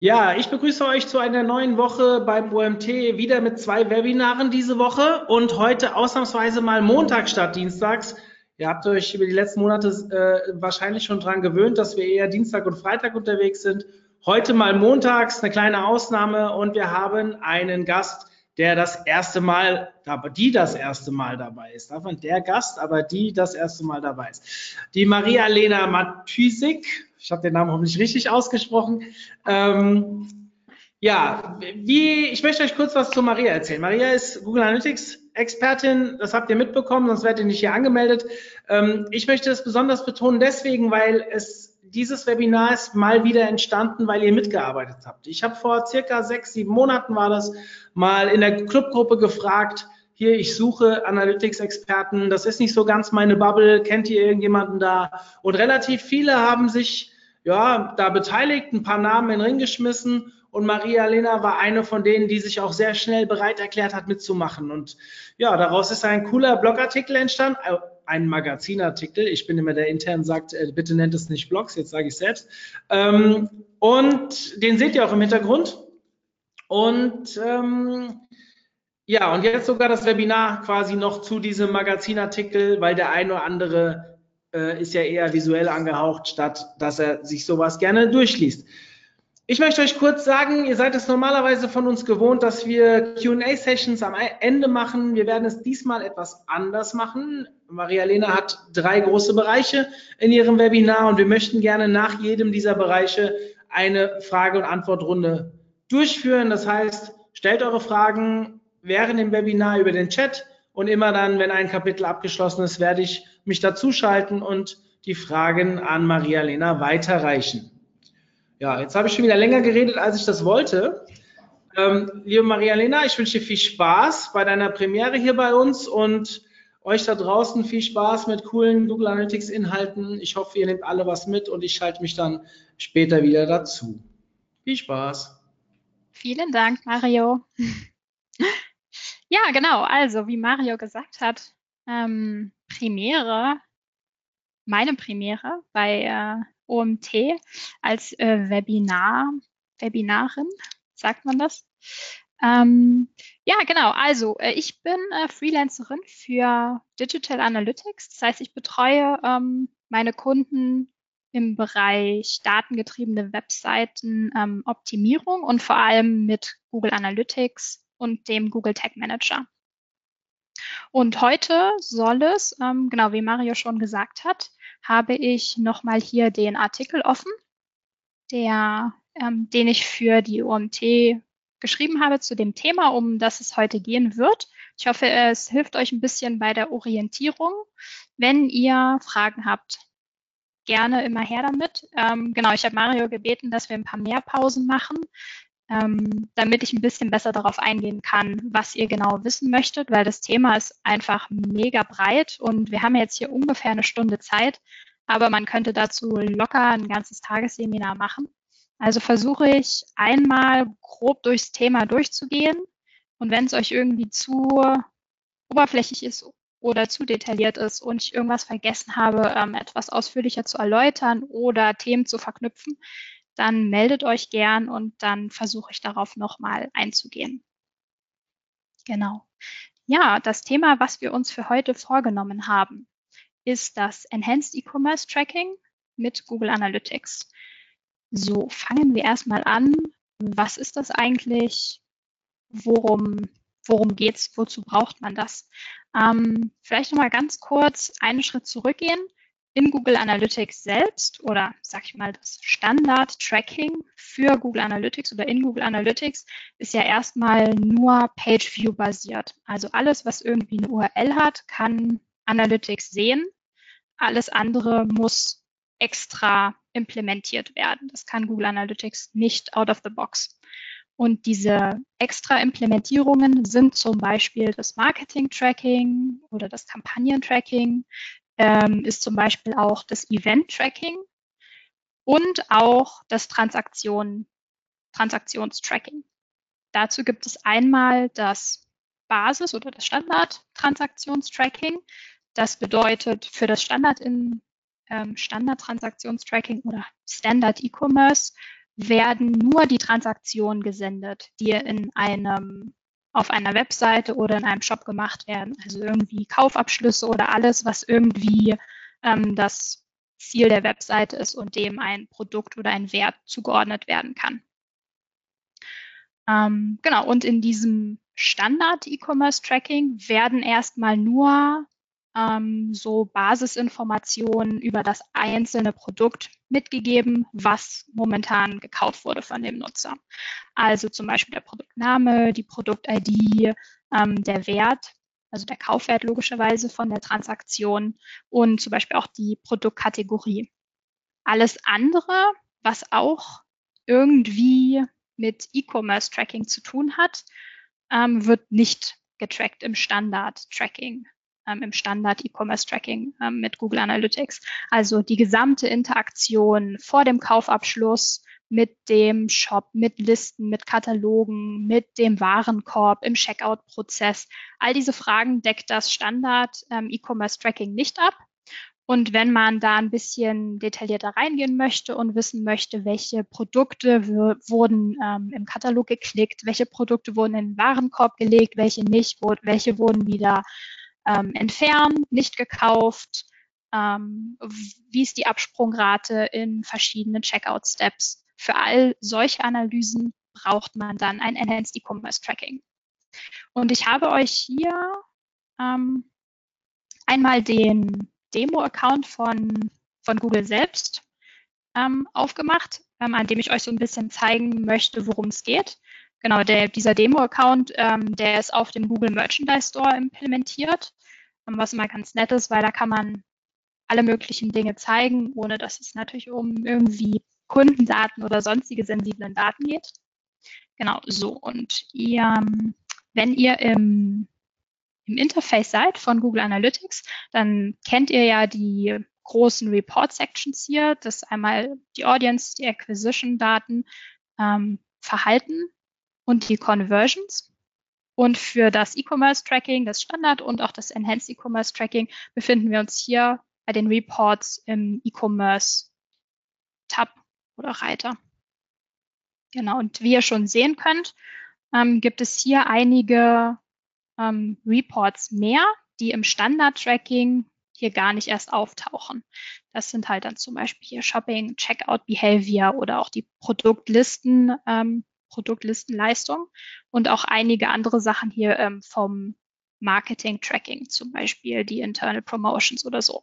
Ja, ich begrüße euch zu einer neuen Woche beim OMT, wieder mit zwei Webinaren diese Woche und heute ausnahmsweise mal Montag statt Dienstags. Ihr habt euch über die letzten Monate äh, wahrscheinlich schon dran gewöhnt, dass wir eher Dienstag und Freitag unterwegs sind. Heute mal montags, eine kleine Ausnahme und wir haben einen Gast, der das erste Mal, die das erste Mal dabei ist. Davon der Gast, aber die das erste Mal dabei ist. Die Maria-Lena Matysik, ich habe den Namen hoffentlich richtig ausgesprochen. Ähm, ja, wie, ich möchte euch kurz was zu Maria erzählen. Maria ist Google Analytics Expertin, das habt ihr mitbekommen, sonst werdet ihr nicht hier angemeldet. Ähm, ich möchte es besonders betonen deswegen, weil es dieses Webinar ist mal wieder entstanden, weil ihr mitgearbeitet habt. Ich habe vor circa sechs, sieben Monaten war das mal in der Clubgruppe gefragt, hier, ich suche Analytics-Experten, das ist nicht so ganz meine Bubble, kennt ihr irgendjemanden da? Und relativ viele haben sich ja, da beteiligt, ein paar Namen in den Ring geschmissen und Maria Lena war eine von denen, die sich auch sehr schnell bereit erklärt hat, mitzumachen. Und ja, daraus ist ein cooler Blogartikel entstanden, ein Magazinartikel. Ich bin immer der intern sagt, äh, bitte nennt es nicht Blogs, jetzt sage ich selbst. Ähm, und den seht ihr auch im Hintergrund. Und ähm, ja, und jetzt sogar das Webinar quasi noch zu diesem Magazinartikel, weil der eine oder andere äh, ist ja eher visuell angehaucht, statt dass er sich sowas gerne durchliest. Ich möchte euch kurz sagen, ihr seid es normalerweise von uns gewohnt, dass wir QA-Sessions am Ende machen. Wir werden es diesmal etwas anders machen. Maria-Lena hat drei große Bereiche in ihrem Webinar und wir möchten gerne nach jedem dieser Bereiche eine Frage- und Antwortrunde durchführen. Das heißt, stellt eure Fragen während dem Webinar über den Chat und immer dann, wenn ein Kapitel abgeschlossen ist, werde ich mich dazuschalten und die Fragen an Maria-Lena weiterreichen. Ja, jetzt habe ich schon wieder länger geredet, als ich das wollte. Ähm, liebe Maria-Lena, ich wünsche dir viel Spaß bei deiner Premiere hier bei uns und euch da draußen viel Spaß mit coolen Google Analytics Inhalten. Ich hoffe, ihr nehmt alle was mit und ich schalte mich dann später wieder dazu. Viel Spaß. Vielen Dank, Mario. Ja, genau. Also, wie Mario gesagt hat, ähm, Premiere, meine Premiere bei äh, OMT als äh, Webinar, Webinarin, sagt man das? Ähm, ja, genau. Also äh, ich bin äh, Freelancerin für Digital Analytics. Das heißt, ich betreue ähm, meine Kunden im Bereich datengetriebene Webseiten ähm, Optimierung und vor allem mit Google Analytics und dem Google Tag Manager. Und heute soll es, ähm, genau wie Mario schon gesagt hat, habe ich nochmal hier den Artikel offen, der, ähm, den ich für die OMT geschrieben habe zu dem Thema, um das es heute gehen wird. Ich hoffe, es hilft euch ein bisschen bei der Orientierung. Wenn ihr Fragen habt, gerne immer her damit. Ähm, genau, ich habe Mario gebeten, dass wir ein paar mehr Pausen machen, ähm, damit ich ein bisschen besser darauf eingehen kann, was ihr genau wissen möchtet, weil das Thema ist einfach mega breit und wir haben jetzt hier ungefähr eine Stunde Zeit, aber man könnte dazu locker ein ganzes Tagesseminar machen. Also versuche ich einmal grob durchs Thema durchzugehen und wenn es euch irgendwie zu oberflächlich ist oder zu detailliert ist und ich irgendwas vergessen habe, ähm, etwas ausführlicher zu erläutern oder Themen zu verknüpfen, dann meldet euch gern und dann versuche ich darauf nochmal einzugehen. Genau. Ja, das Thema, was wir uns für heute vorgenommen haben, ist das Enhanced E-Commerce Tracking mit Google Analytics. So, fangen wir erstmal an. Was ist das eigentlich? Worum, worum geht's? Wozu braucht man das? Ähm, vielleicht nochmal ganz kurz einen Schritt zurückgehen in Google Analytics selbst oder sag ich mal das Standard Tracking für Google Analytics oder in Google Analytics ist ja erstmal nur Page View basiert. Also alles, was irgendwie eine URL hat, kann Analytics sehen. Alles andere muss extra implementiert werden. Das kann Google Analytics nicht out of the box. Und diese extra Implementierungen sind zum Beispiel das Marketing-Tracking oder das Kampagnen-Tracking, ähm, ist zum Beispiel auch das Event-Tracking und auch das Transaktion, Transaktionstracking. Dazu gibt es einmal das Basis- oder das Standard-Transaktionstracking. Das bedeutet für das Standard in ähm, Standard-Transaktionstracking oder Standard E-Commerce werden nur die Transaktionen gesendet, die in einem auf einer Webseite oder in einem Shop gemacht werden. Also irgendwie Kaufabschlüsse oder alles, was irgendwie ähm, das Ziel der Webseite ist und dem ein Produkt oder ein Wert zugeordnet werden kann. Ähm, genau, und in diesem Standard-E-Commerce-Tracking werden erstmal nur ähm, so Basisinformationen über das einzelne Produkt mitgegeben, was momentan gekauft wurde von dem Nutzer. Also zum Beispiel der Produktname, die Produkt-ID, ähm, der Wert, also der Kaufwert logischerweise von der Transaktion und zum Beispiel auch die Produktkategorie. Alles andere, was auch irgendwie mit E-Commerce-Tracking zu tun hat, ähm, wird nicht getrackt im Standard-Tracking, ähm, im Standard-E-Commerce-Tracking ähm, mit Google Analytics. Also die gesamte Interaktion vor dem Kaufabschluss mit dem Shop, mit Listen, mit Katalogen, mit dem Warenkorb, im Checkout-Prozess. All diese Fragen deckt das Standard-E-Commerce-Tracking ähm, nicht ab. Und wenn man da ein bisschen detaillierter reingehen möchte und wissen möchte, welche Produkte wurden ähm, im Katalog geklickt, welche Produkte wurden in den Warenkorb gelegt, welche nicht, wo, welche wurden wieder ähm, entfernt, nicht gekauft, ähm, wie ist die Absprungrate in verschiedenen Checkout-Steps. Für all solche Analysen braucht man dann ein Enhanced E-Commerce Tracking. Und ich habe euch hier ähm, einmal den Demo-Account von, von Google selbst ähm, aufgemacht, ähm, an dem ich euch so ein bisschen zeigen möchte, worum es geht. Genau, der, dieser Demo-Account, ähm, der ist auf dem Google Merchandise Store implementiert, ähm, was immer ganz nett ist, weil da kann man alle möglichen Dinge zeigen, ohne dass es natürlich um irgendwie Kundendaten oder sonstige sensiblen Daten geht. Genau, so. Und ihr, wenn ihr im im Interface seid von Google Analytics, dann kennt ihr ja die großen Report-Sections hier. Das ist einmal die Audience, die Acquisition-Daten, ähm, Verhalten und die Conversions. Und für das E-Commerce-Tracking, das Standard und auch das Enhanced E-Commerce-Tracking befinden wir uns hier bei den Reports im E-Commerce-Tab oder Reiter. Genau, und wie ihr schon sehen könnt, ähm, gibt es hier einige ähm, Reports mehr, die im Standard-Tracking hier gar nicht erst auftauchen. Das sind halt dann zum Beispiel hier Shopping, Checkout Behavior oder auch die Produktlisten, ähm, Produktlistenleistung und auch einige andere Sachen hier ähm, vom Marketing Tracking, zum Beispiel die Internal Promotions oder so.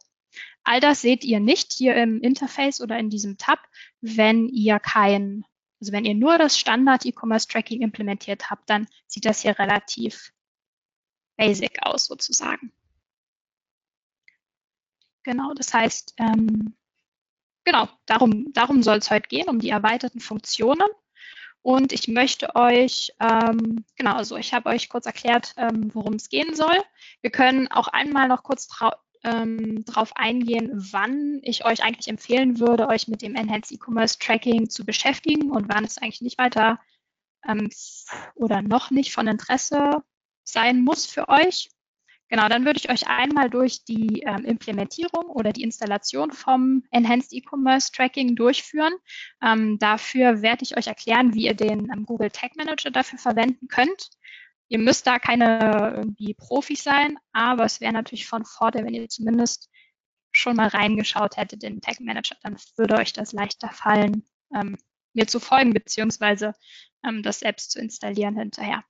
All das seht ihr nicht hier im Interface oder in diesem Tab, wenn ihr kein, also wenn ihr nur das Standard E-Commerce Tracking implementiert habt, dann sieht das hier relativ basic aus sozusagen. Genau, das heißt, ähm, genau, darum, darum soll es heute gehen, um die erweiterten Funktionen. Und ich möchte euch, ähm, genau, also ich habe euch kurz erklärt, ähm, worum es gehen soll. Wir können auch einmal noch kurz ähm, darauf eingehen, wann ich euch eigentlich empfehlen würde, euch mit dem Enhanced E-Commerce Tracking zu beschäftigen und wann es eigentlich nicht weiter ähm, oder noch nicht von Interesse sein muss für euch. Genau, dann würde ich euch einmal durch die ähm, Implementierung oder die Installation vom Enhanced E-Commerce Tracking durchführen. Ähm, dafür werde ich euch erklären, wie ihr den ähm, Google Tag Manager dafür verwenden könnt. Ihr müsst da keine irgendwie Profis sein, aber es wäre natürlich von Vorteil, wenn ihr zumindest schon mal reingeschaut hättet in den Tag Manager, dann würde euch das leichter fallen, ähm, mir zu folgen, beziehungsweise ähm, das selbst zu installieren hinterher.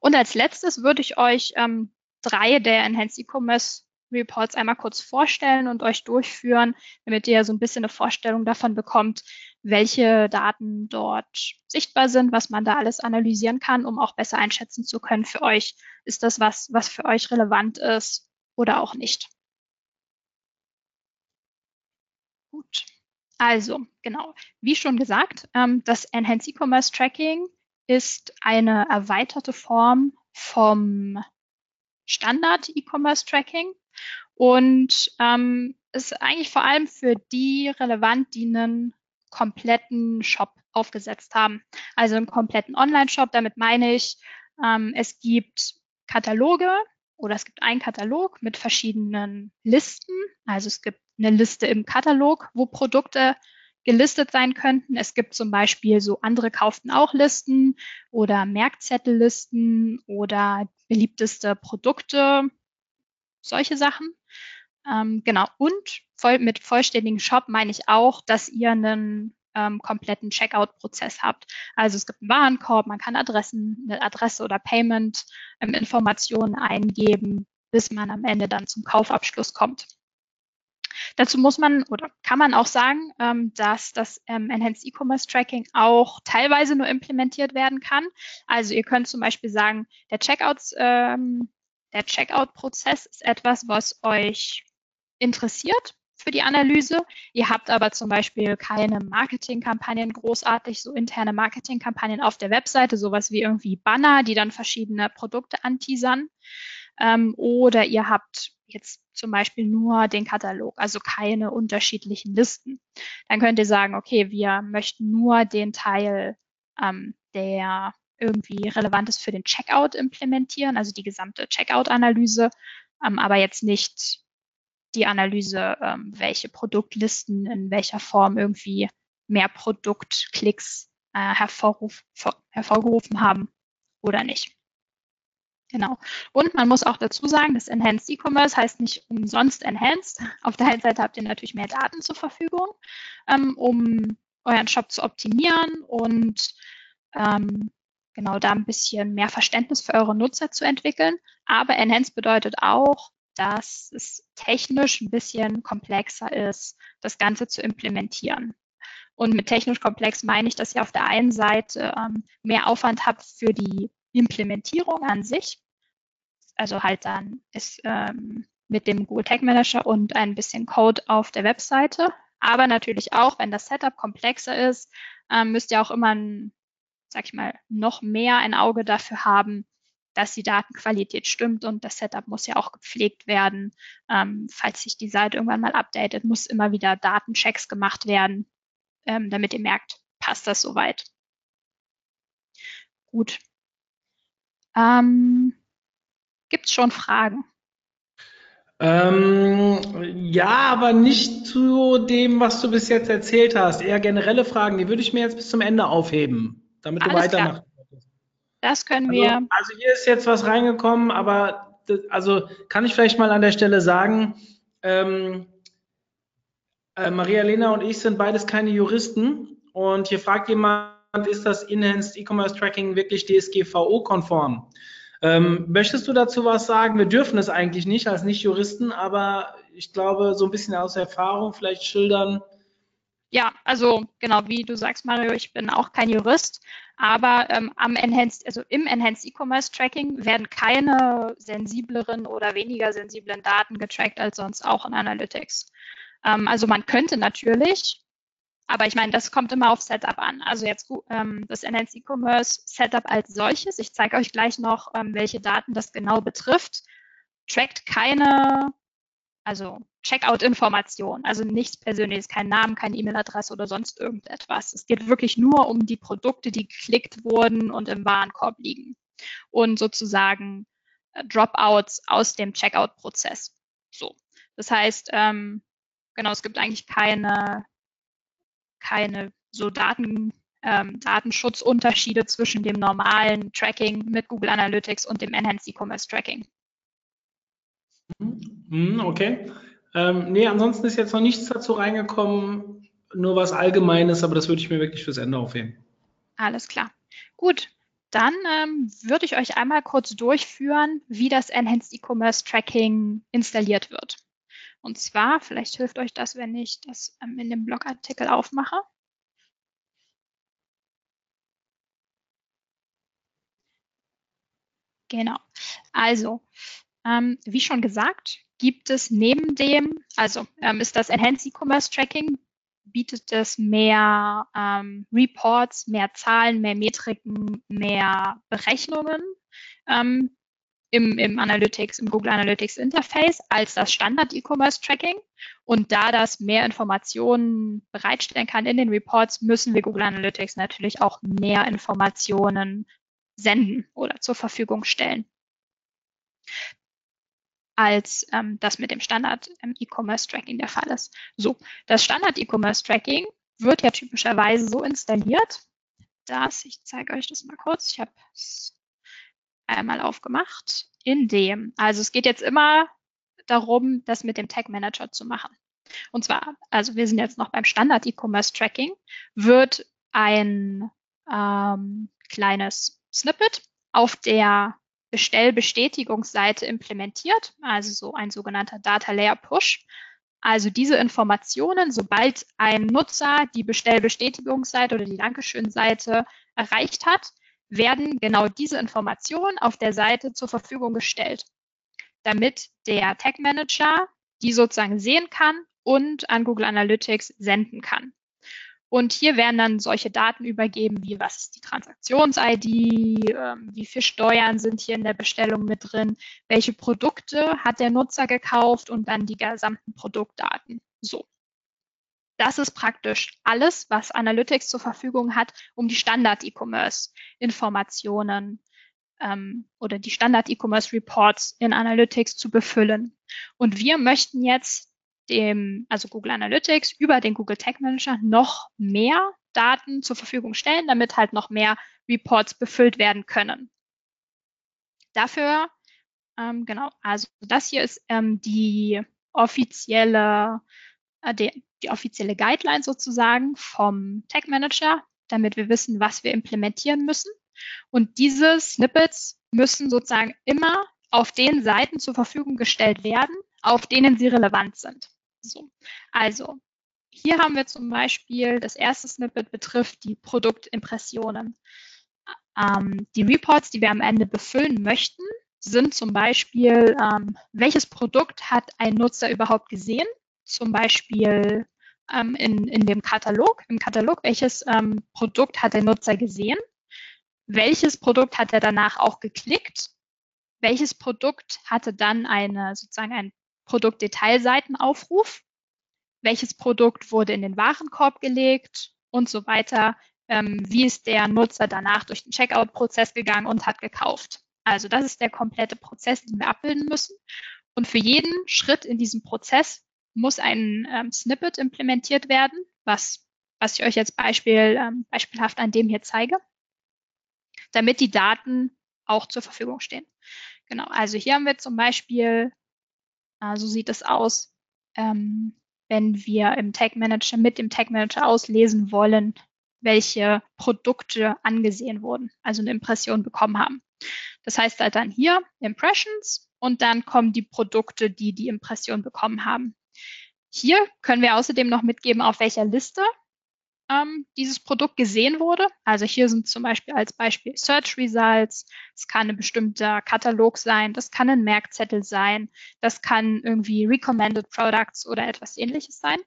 Und als letztes würde ich euch ähm, drei der Enhanced E-Commerce Reports einmal kurz vorstellen und euch durchführen, damit ihr so ein bisschen eine Vorstellung davon bekommt, welche Daten dort sichtbar sind, was man da alles analysieren kann, um auch besser einschätzen zu können für euch, ist das was, was für euch relevant ist oder auch nicht. Gut. Also, genau. Wie schon gesagt, ähm, das Enhanced E-Commerce Tracking ist eine erweiterte Form vom Standard E-Commerce Tracking und ähm, ist eigentlich vor allem für die relevant, die einen kompletten Shop aufgesetzt haben. Also einen kompletten Online-Shop. Damit meine ich, ähm, es gibt Kataloge oder es gibt einen Katalog mit verschiedenen Listen. Also es gibt eine Liste im Katalog, wo Produkte gelistet sein könnten. Es gibt zum Beispiel so andere kauften auch Listen oder Merkzettellisten oder beliebteste Produkte, solche Sachen. Ähm, genau. Und voll, mit vollständigen Shop meine ich auch, dass ihr einen ähm, kompletten Checkout-Prozess habt. Also es gibt einen Warenkorb, man kann Adressen, eine Adresse oder Payment-Informationen ähm, eingeben, bis man am Ende dann zum Kaufabschluss kommt. Dazu muss man oder kann man auch sagen, ähm, dass das ähm, Enhanced E-Commerce Tracking auch teilweise nur implementiert werden kann. Also ihr könnt zum Beispiel sagen, der Checkouts, ähm, der Checkout-Prozess ist etwas, was euch interessiert für die Analyse. Ihr habt aber zum Beispiel keine Marketingkampagnen großartig, so interne Marketingkampagnen auf der Webseite, sowas wie irgendwie Banner, die dann verschiedene Produkte anteasern. Ähm, oder ihr habt jetzt zum Beispiel nur den Katalog, also keine unterschiedlichen Listen. Dann könnt ihr sagen, okay, wir möchten nur den Teil, ähm, der irgendwie relevant ist für den Checkout implementieren, also die gesamte Checkout-Analyse, ähm, aber jetzt nicht die Analyse, ähm, welche Produktlisten in welcher Form irgendwie mehr Produktklicks äh, hervorruf, hervorgerufen haben oder nicht. Genau. Und man muss auch dazu sagen, das Enhanced E-Commerce heißt nicht umsonst Enhanced. Auf der einen Seite habt ihr natürlich mehr Daten zur Verfügung, ähm, um euren Shop zu optimieren und ähm, genau da ein bisschen mehr Verständnis für eure Nutzer zu entwickeln. Aber Enhanced bedeutet auch, dass es technisch ein bisschen komplexer ist, das Ganze zu implementieren. Und mit technisch komplex meine ich, dass ihr auf der einen Seite ähm, mehr Aufwand habt für die Implementierung an sich, also halt dann ist ähm, mit dem Google Tag Manager und ein bisschen Code auf der Webseite. Aber natürlich auch, wenn das Setup komplexer ist, ähm, müsst ihr auch immer, ein, sag ich mal, noch mehr ein Auge dafür haben, dass die Datenqualität stimmt und das Setup muss ja auch gepflegt werden. Ähm, falls sich die Seite irgendwann mal updatet, muss immer wieder Datenchecks gemacht werden, ähm, damit ihr merkt, passt das soweit. Gut. Ähm, Gibt es schon Fragen? Ähm, ja, aber nicht zu dem, was du bis jetzt erzählt hast. Eher generelle Fragen, die würde ich mir jetzt bis zum Ende aufheben, damit du weitermachst. Das können also, wir. Also hier ist jetzt was reingekommen, aber das, also kann ich vielleicht mal an der Stelle sagen, ähm, äh, Maria Lena und ich sind beides keine Juristen und hier fragt jemand, ist das Enhanced E-Commerce Tracking wirklich DSGVO-konform? Ähm, möchtest du dazu was sagen? Wir dürfen es eigentlich nicht als Nicht-Juristen, aber ich glaube, so ein bisschen aus Erfahrung vielleicht schildern. Ja, also genau, wie du sagst, Mario, ich bin auch kein Jurist, aber ähm, am Enhanced, also im Enhanced E-Commerce Tracking werden keine sensibleren oder weniger sensiblen Daten getrackt als sonst auch in Analytics. Ähm, also man könnte natürlich aber ich meine, das kommt immer auf Setup an. Also jetzt ähm, das Enhanced E-Commerce Setup als solches. Ich zeige euch gleich noch, ähm, welche Daten das genau betrifft. Trackt keine, also Checkout-Informationen, also nichts Persönliches, kein Namen, keine E-Mail-Adresse oder sonst irgendetwas. Es geht wirklich nur um die Produkte, die geklickt wurden und im Warenkorb liegen und sozusagen äh, Dropouts aus dem Checkout-Prozess. So, das heißt, ähm, genau, es gibt eigentlich keine keine so Daten, ähm, Datenschutzunterschiede zwischen dem normalen Tracking mit Google Analytics und dem Enhanced E-Commerce Tracking. Mhm, okay. Ähm, nee, ansonsten ist jetzt noch nichts dazu reingekommen, nur was Allgemeines, aber das würde ich mir wirklich fürs Ende aufheben. Alles klar. Gut, dann ähm, würde ich euch einmal kurz durchführen, wie das Enhanced E-Commerce Tracking installiert wird. Und zwar, vielleicht hilft euch das, wenn ich das ähm, in dem Blogartikel aufmache. Genau. Also, ähm, wie schon gesagt, gibt es neben dem, also ähm, ist das Enhanced E-Commerce Tracking, bietet es mehr ähm, Reports, mehr Zahlen, mehr Metriken, mehr Berechnungen, ähm, im, im Analytics, im Google Analytics Interface als das Standard E-Commerce Tracking. Und da das mehr Informationen bereitstellen kann in den Reports, müssen wir Google Analytics natürlich auch mehr Informationen senden oder zur Verfügung stellen als ähm, das mit dem Standard ähm, E-Commerce Tracking der Fall ist. So, das Standard E-Commerce Tracking wird ja typischerweise so installiert, dass, ich zeige euch das mal kurz, ich habe es einmal aufgemacht, in dem, also es geht jetzt immer darum, das mit dem Tag Manager zu machen. Und zwar, also wir sind jetzt noch beim Standard E-Commerce Tracking, wird ein ähm, kleines Snippet auf der Bestellbestätigungsseite implementiert, also so ein sogenannter Data Layer Push. Also diese Informationen, sobald ein Nutzer die Bestellbestätigungsseite oder die Dankeschön-Seite erreicht hat, werden genau diese Informationen auf der Seite zur Verfügung gestellt, damit der Tag Manager die sozusagen sehen kann und an Google Analytics senden kann. Und hier werden dann solche Daten übergeben, wie was ist die Transaktions-ID, ähm, wie viel Steuern sind hier in der Bestellung mit drin, welche Produkte hat der Nutzer gekauft und dann die gesamten Produktdaten. So. Das ist praktisch alles, was Analytics zur Verfügung hat, um die Standard-E-Commerce-Informationen ähm, oder die Standard-E-Commerce-Reports in Analytics zu befüllen. Und wir möchten jetzt dem, also Google Analytics, über den Google Tag Manager noch mehr Daten zur Verfügung stellen, damit halt noch mehr Reports befüllt werden können. Dafür, ähm, genau, also das hier ist ähm, die offizielle, äh, die, die offizielle Guideline sozusagen vom Tag Manager, damit wir wissen, was wir implementieren müssen. Und diese Snippets müssen sozusagen immer auf den Seiten zur Verfügung gestellt werden, auf denen sie relevant sind. So. Also, hier haben wir zum Beispiel, das erste Snippet betrifft die Produktimpressionen. Ähm, die Reports, die wir am Ende befüllen möchten, sind zum Beispiel, ähm, welches Produkt hat ein Nutzer überhaupt gesehen? Zum Beispiel ähm, in, in dem Katalog, im Katalog, welches ähm, Produkt hat der Nutzer gesehen? Welches Produkt hat er danach auch geklickt? Welches Produkt hatte dann eine, sozusagen ein Produktdetailseitenaufruf, welches Produkt wurde in den Warenkorb gelegt und so weiter. Ähm, wie ist der Nutzer danach durch den Checkout-Prozess gegangen und hat gekauft. Also das ist der komplette Prozess, den wir abbilden müssen. Und für jeden Schritt in diesem Prozess muss ein ähm, Snippet implementiert werden, was, was ich euch jetzt Beispiel, ähm, beispielhaft an dem hier zeige, damit die Daten auch zur Verfügung stehen. Genau, also hier haben wir zum Beispiel äh, so sieht es aus, ähm, wenn wir im Tag Manager mit dem Tag Manager auslesen wollen, welche Produkte angesehen wurden, also eine Impression bekommen haben. Das heißt halt dann hier Impressions und dann kommen die Produkte, die die Impression bekommen haben. Hier können wir außerdem noch mitgeben, auf welcher Liste ähm, dieses Produkt gesehen wurde. Also hier sind zum Beispiel als Beispiel Search Results. Es kann ein bestimmter Katalog sein, das kann ein Merkzettel sein, das kann irgendwie Recommended Products oder etwas ähnliches sein.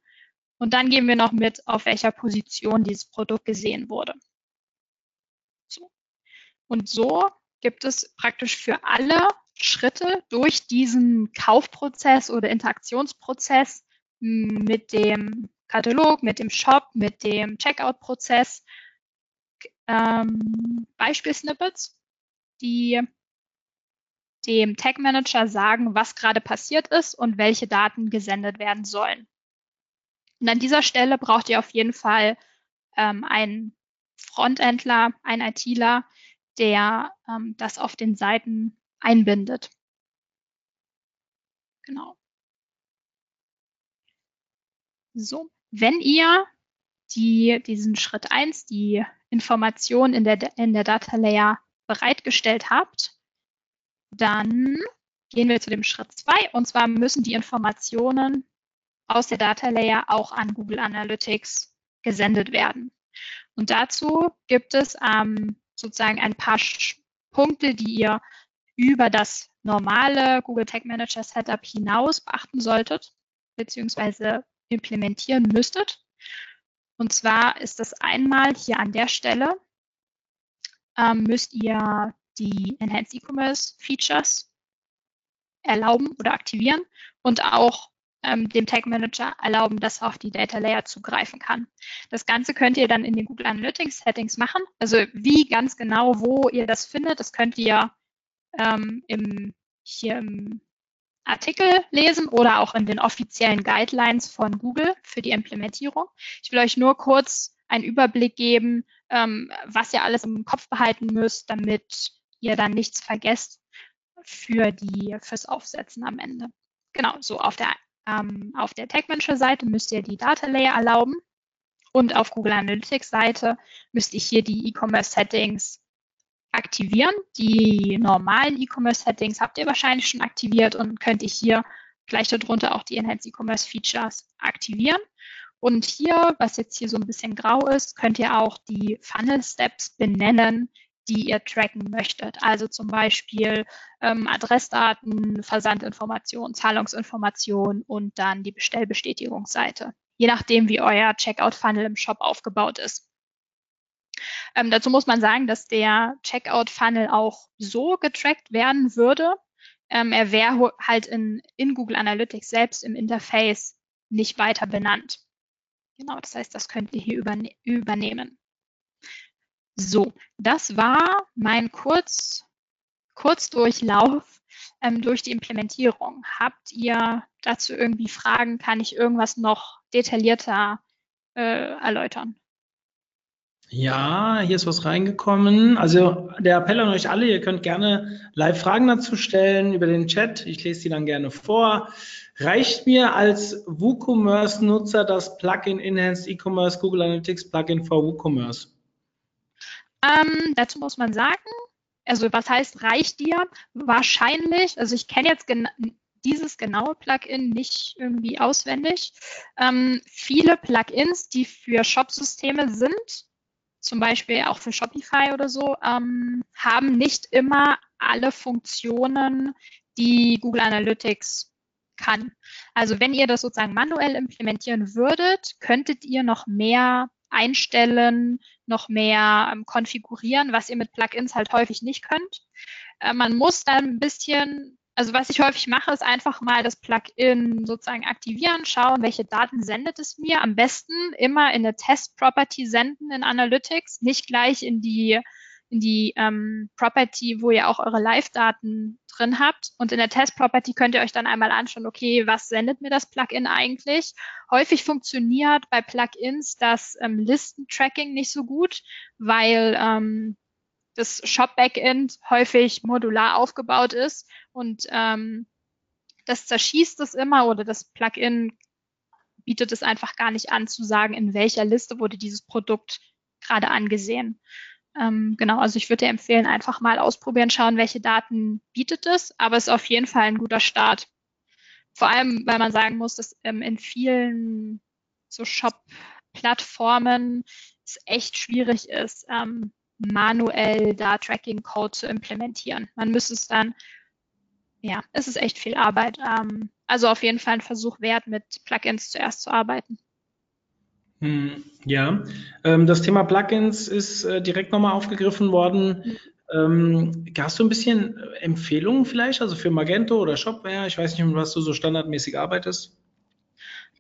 Und dann geben wir noch mit, auf welcher Position dieses Produkt gesehen wurde. So. Und so gibt es praktisch für alle Schritte durch diesen Kaufprozess oder Interaktionsprozess mit dem Katalog, mit dem Shop, mit dem Checkout-Prozess, ähm, Beispielsnippets, die dem Tag Manager sagen, was gerade passiert ist und welche Daten gesendet werden sollen. Und an dieser Stelle braucht ihr auf jeden Fall ähm, einen Frontendler, einen ITler, der ähm, das auf den Seiten einbindet. Genau. So, wenn ihr die, diesen Schritt eins, die Information in der, in der Data Layer bereitgestellt habt, dann gehen wir zu dem Schritt zwei und zwar müssen die Informationen aus der Data Layer auch an Google Analytics gesendet werden. Und dazu gibt es ähm, sozusagen ein paar Punkte, die ihr über das normale Google Tag Manager Setup hinaus beachten solltet, beziehungsweise implementieren müsstet. Und zwar ist das einmal hier an der Stelle, ähm, müsst ihr die Enhanced E-Commerce Features erlauben oder aktivieren und auch ähm, dem Tag Manager erlauben, dass er auf die Data Layer zugreifen kann. Das Ganze könnt ihr dann in den Google Analytics Settings machen. Also wie ganz genau, wo ihr das findet, das könnt ihr ähm, im, hier im Artikel lesen oder auch in den offiziellen Guidelines von Google für die Implementierung. Ich will euch nur kurz einen Überblick geben, ähm, was ihr alles im Kopf behalten müsst, damit ihr dann nichts vergesst für die, fürs Aufsetzen am Ende. Genau, so auf der, ähm, auf der Tag Manager Seite müsst ihr die Data Layer erlauben und auf Google Analytics Seite müsst ihr hier die E-Commerce Settings aktivieren. Die normalen E-Commerce Settings habt ihr wahrscheinlich schon aktiviert und könnt ihr hier gleich darunter auch die Enhanced E-Commerce Features aktivieren. Und hier, was jetzt hier so ein bisschen grau ist, könnt ihr auch die Funnel Steps benennen, die ihr tracken möchtet. Also zum Beispiel ähm, Adressdaten, Versandinformationen, Zahlungsinformationen und dann die Bestellbestätigungsseite. Je nachdem, wie euer Checkout-Funnel im Shop aufgebaut ist. Ähm, dazu muss man sagen, dass der Checkout-Funnel auch so getrackt werden würde. Ähm, er wäre halt in, in Google Analytics selbst im Interface nicht weiter benannt. Genau, das heißt, das könnt ihr hier überne übernehmen. So, das war mein Kurz, Kurzdurchlauf ähm, durch die Implementierung. Habt ihr dazu irgendwie Fragen? Kann ich irgendwas noch detaillierter äh, erläutern? Ja, hier ist was reingekommen. Also der Appell an euch alle, ihr könnt gerne live Fragen dazu stellen über den Chat. Ich lese die dann gerne vor. Reicht mir als WooCommerce-Nutzer das Plugin Enhanced E-Commerce Google Analytics Plugin for WooCommerce? Ähm, dazu muss man sagen, also was heißt reicht dir? Wahrscheinlich, also ich kenne jetzt gen dieses genaue Plugin nicht irgendwie auswendig. Ähm, viele Plugins, die für Shop-Systeme sind, zum Beispiel auch für Shopify oder so, ähm, haben nicht immer alle Funktionen, die Google Analytics kann. Also wenn ihr das sozusagen manuell implementieren würdet, könntet ihr noch mehr einstellen, noch mehr ähm, konfigurieren, was ihr mit Plugins halt häufig nicht könnt. Äh, man muss dann ein bisschen also was ich häufig mache, ist einfach mal das Plugin sozusagen aktivieren, schauen, welche Daten sendet es mir. Am besten immer in eine Test-Property senden in Analytics, nicht gleich in die, in die ähm, Property, wo ihr auch eure Live-Daten drin habt. Und in der Test-Property könnt ihr euch dann einmal anschauen, okay, was sendet mir das Plugin eigentlich? Häufig funktioniert bei Plugins das ähm, Listen-Tracking nicht so gut, weil ähm, das Shop-Backend häufig modular aufgebaut ist und ähm, das zerschießt es immer oder das Plugin bietet es einfach gar nicht an zu sagen, in welcher Liste wurde dieses Produkt gerade angesehen. Ähm, genau, also ich würde dir empfehlen, einfach mal ausprobieren, schauen, welche Daten bietet es, aber es ist auf jeden Fall ein guter Start. Vor allem, weil man sagen muss, dass ähm, in vielen so Shop-Plattformen es echt schwierig ist, ähm, manuell da Tracking-Code zu implementieren. Man müsste es dann, ja, es ist echt viel Arbeit. Ähm, also auf jeden Fall ein Versuch wert, mit Plugins zuerst zu arbeiten. Hm, ja, ähm, das Thema Plugins ist äh, direkt nochmal aufgegriffen worden. Ähm, hast du ein bisschen Empfehlungen vielleicht, also für Magento oder Shopware? Ich weiß nicht, mit was du so standardmäßig arbeitest.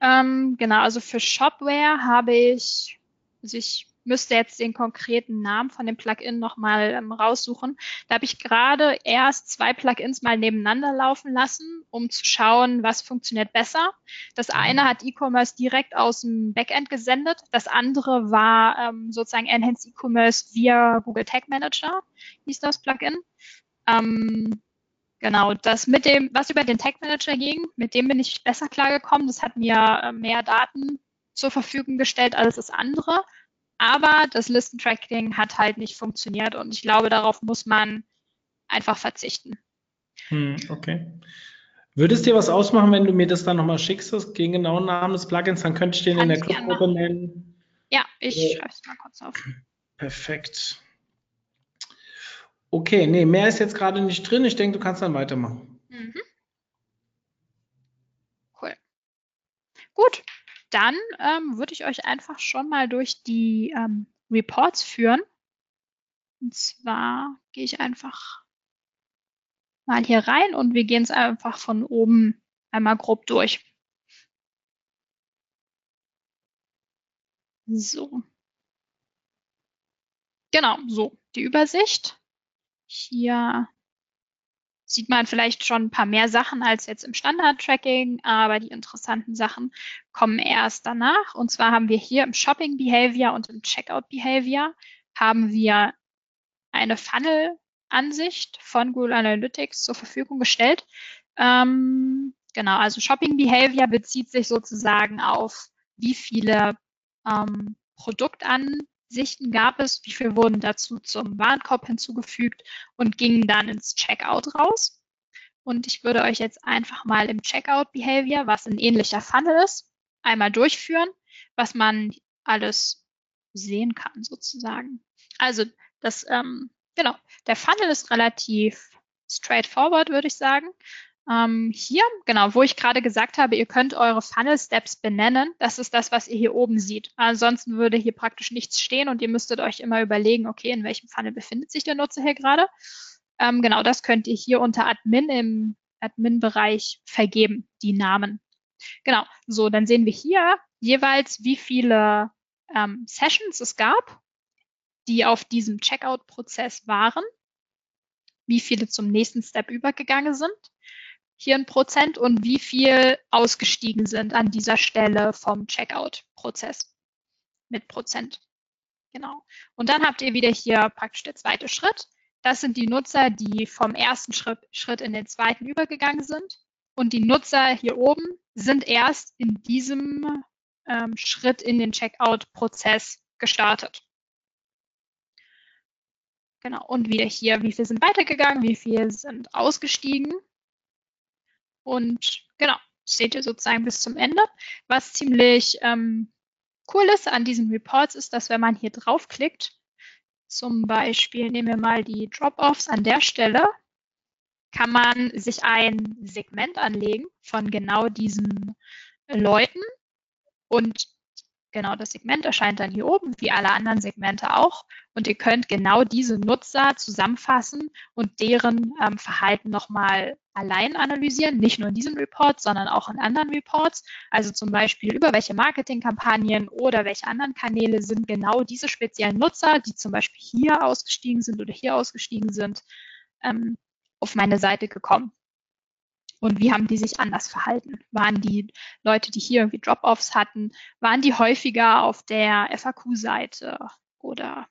Ähm, genau, also für Shopware habe ich, also ich müsste jetzt den konkreten Namen von dem Plugin nochmal ähm, raussuchen. Da habe ich gerade erst zwei Plugins mal nebeneinander laufen lassen, um zu schauen, was funktioniert besser. Das mhm. eine hat E-Commerce direkt aus dem Backend gesendet. Das andere war ähm, sozusagen Enhanced E-Commerce via Google Tag Manager, hieß das Plugin. Ähm, Genau, das mit dem, was über den Tag Manager ging, mit dem bin ich besser klargekommen. Das hat mir äh, mehr Daten zur Verfügung gestellt als das andere. Aber das Listentracking hat halt nicht funktioniert und ich glaube, darauf muss man einfach verzichten. Hm, okay. Würde es dir was ausmachen, wenn du mir das dann nochmal schickst, das den genauen Namen des Plugins, dann könnte ich den Kann in der Clubgruppe nennen. Ja, ich äh, schreibe es mal kurz auf. Perfekt. Okay, nee, mehr ist jetzt gerade nicht drin. Ich denke, du kannst dann weitermachen. Mhm. Cool. Gut, dann ähm, würde ich euch einfach schon mal durch die ähm, Reports führen. Und zwar gehe ich einfach mal hier rein und wir gehen es einfach von oben einmal grob durch. So. Genau, so, die Übersicht. Hier sieht man vielleicht schon ein paar mehr Sachen als jetzt im Standard-Tracking, aber die interessanten Sachen kommen erst danach. Und zwar haben wir hier im Shopping Behavior und im Checkout Behavior haben wir eine Funnel-Ansicht von Google Analytics zur Verfügung gestellt. Ähm, genau, also Shopping Behavior bezieht sich sozusagen auf, wie viele ähm, Produktansichten gab es, wie viel wurden dazu zum Warenkorb hinzugefügt und gingen dann ins Checkout raus. Und ich würde euch jetzt einfach mal im Checkout Behavior, was ein ähnlicher Funnel ist, einmal durchführen, was man alles sehen kann sozusagen. Also das, ähm, genau, der Funnel ist relativ straightforward, würde ich sagen. Ähm, hier, genau, wo ich gerade gesagt habe, ihr könnt eure Funnel Steps benennen. Das ist das, was ihr hier oben seht. Ansonsten würde hier praktisch nichts stehen und ihr müsstet euch immer überlegen, okay, in welchem Funnel befindet sich der Nutzer hier gerade. Ähm, genau, das könnt ihr hier unter Admin im Admin-Bereich vergeben, die Namen. Genau, so, dann sehen wir hier jeweils, wie viele ähm, Sessions es gab, die auf diesem Checkout-Prozess waren, wie viele zum nächsten Step übergegangen sind hier ein Prozent und wie viel ausgestiegen sind an dieser Stelle vom Checkout-Prozess mit Prozent. Genau. Und dann habt ihr wieder hier praktisch der zweite Schritt. Das sind die Nutzer, die vom ersten Schritt, Schritt in den zweiten übergegangen sind. Und die Nutzer hier oben sind erst in diesem ähm, Schritt in den Checkout-Prozess gestartet. Genau. Und wieder hier, wie viel sind weitergegangen, wie viel sind ausgestiegen. Und genau, seht ihr sozusagen bis zum Ende. Was ziemlich ähm, cool ist an diesen Reports, ist, dass wenn man hier draufklickt, zum Beispiel nehmen wir mal die Drop-offs an der Stelle, kann man sich ein Segment anlegen von genau diesen Leuten und Genau, das Segment erscheint dann hier oben, wie alle anderen Segmente auch. Und ihr könnt genau diese Nutzer zusammenfassen und deren ähm, Verhalten nochmal allein analysieren, nicht nur in diesem Report, sondern auch in anderen Reports. Also zum Beispiel über welche Marketingkampagnen oder welche anderen Kanäle sind genau diese speziellen Nutzer, die zum Beispiel hier ausgestiegen sind oder hier ausgestiegen sind, ähm, auf meine Seite gekommen. Und wie haben die sich anders verhalten? Waren die Leute, die hier irgendwie Drop-offs hatten, waren die häufiger auf der FAQ-Seite oder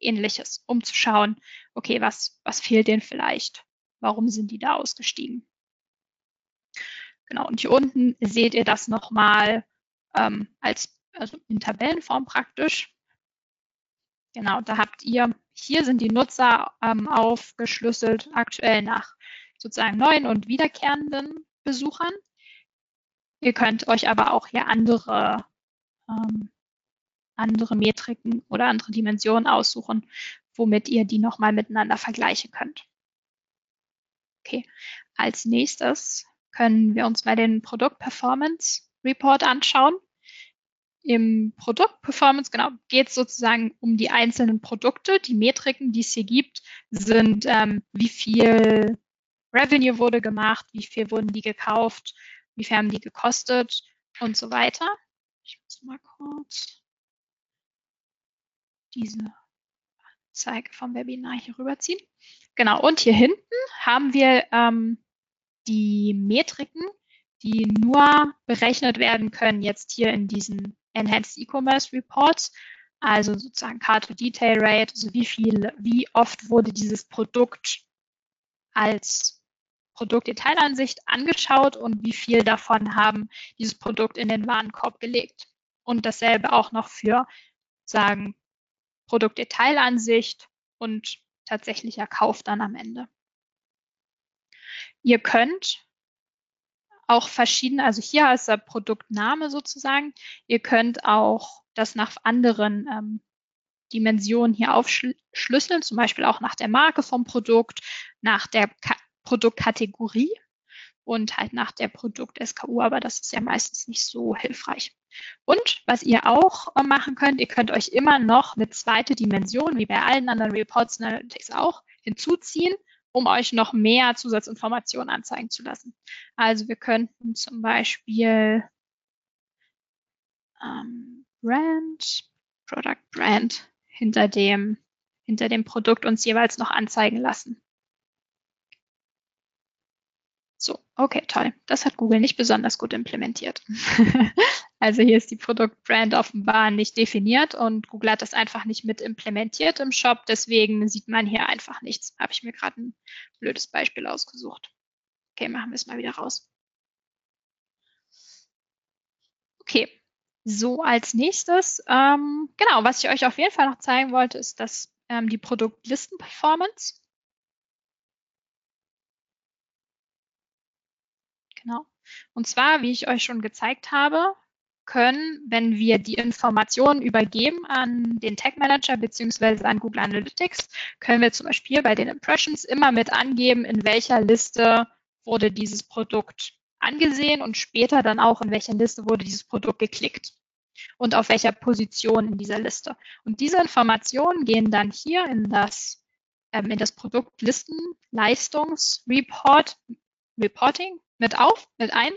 ähnliches, um zu schauen, okay, was, was fehlt denen vielleicht? Warum sind die da ausgestiegen? Genau, und hier unten seht ihr das nochmal ähm, als also in Tabellenform praktisch. Genau, da habt ihr, hier sind die Nutzer ähm, aufgeschlüsselt aktuell nach sozusagen neuen und wiederkehrenden Besuchern. Ihr könnt euch aber auch hier andere, ähm, andere Metriken oder andere Dimensionen aussuchen, womit ihr die nochmal miteinander vergleichen könnt. Okay, als nächstes können wir uns mal den Produkt Performance Report anschauen. Im Produkt Performance, genau, geht es sozusagen um die einzelnen Produkte. Die Metriken, die es hier gibt, sind, ähm, wie viel Revenue wurde gemacht, wie viel wurden die gekauft, wie viel haben die gekostet und so weiter. Ich muss mal kurz diese Zeige vom Webinar hier rüberziehen. Genau, und hier hinten haben wir ähm, die Metriken, die nur berechnet werden können, jetzt hier in diesen Enhanced E-Commerce Reports. Also sozusagen Card Detail Rate, also wie viel, wie oft wurde dieses Produkt als Produktdetailansicht angeschaut und wie viel davon haben dieses Produkt in den Warenkorb gelegt. Und dasselbe auch noch für sagen Produktdetailansicht und tatsächlicher Kauf dann am Ende. Ihr könnt auch verschiedene, also hier ist der Produktname sozusagen. Ihr könnt auch das nach anderen ähm, Dimensionen hier aufschlüsseln, zum Beispiel auch nach der Marke vom Produkt, nach der Produktkategorie und halt nach der Produkt-SKU, aber das ist ja meistens nicht so hilfreich. Und was ihr auch äh, machen könnt, ihr könnt euch immer noch eine zweite Dimension, wie bei allen anderen Reports und Analytics auch, hinzuziehen, um euch noch mehr Zusatzinformationen anzeigen zu lassen. Also wir könnten zum Beispiel ähm, Brand, Product Brand hinter dem, hinter dem Produkt uns jeweils noch anzeigen lassen. Okay, toll. Das hat Google nicht besonders gut implementiert. also hier ist die Produktbrand offenbar nicht definiert und Google hat das einfach nicht mit implementiert im Shop. Deswegen sieht man hier einfach nichts. Habe ich mir gerade ein blödes Beispiel ausgesucht. Okay, machen wir es mal wieder raus. Okay, so als nächstes, ähm, genau, was ich euch auf jeden Fall noch zeigen wollte, ist dass ähm, die Produktlisten-Performance. Genau. Und zwar, wie ich euch schon gezeigt habe, können, wenn wir die Informationen übergeben an den Tag Manager beziehungsweise an Google Analytics, können wir zum Beispiel bei den Impressions immer mit angeben, in welcher Liste wurde dieses Produkt angesehen und später dann auch, in welcher Liste wurde dieses Produkt geklickt und auf welcher Position in dieser Liste. Und diese Informationen gehen dann hier in das, ähm, in das Produktlistenleistungsreport Reporting mit auf, mit ein.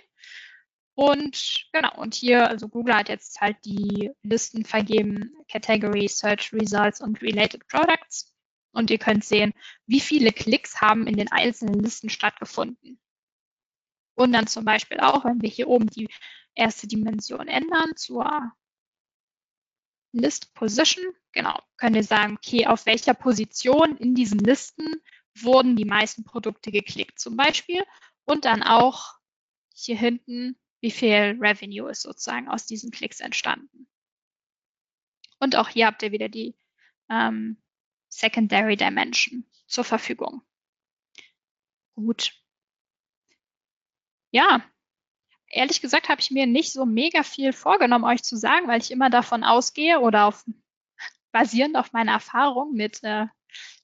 Und genau, und hier, also Google hat jetzt halt die Listen vergeben, Category, Search Results und Related Products. Und ihr könnt sehen, wie viele Klicks haben in den einzelnen Listen stattgefunden. Und dann zum Beispiel auch, wenn wir hier oben die erste Dimension ändern zur List Position, genau, können wir sagen, okay, auf welcher Position in diesen Listen wurden die meisten Produkte geklickt zum Beispiel und dann auch hier hinten, wie viel Revenue ist sozusagen aus diesen Klicks entstanden. Und auch hier habt ihr wieder die ähm, Secondary Dimension zur Verfügung. Gut. Ja, ehrlich gesagt habe ich mir nicht so mega viel vorgenommen, euch zu sagen, weil ich immer davon ausgehe oder auf, basierend auf meiner Erfahrung mit äh,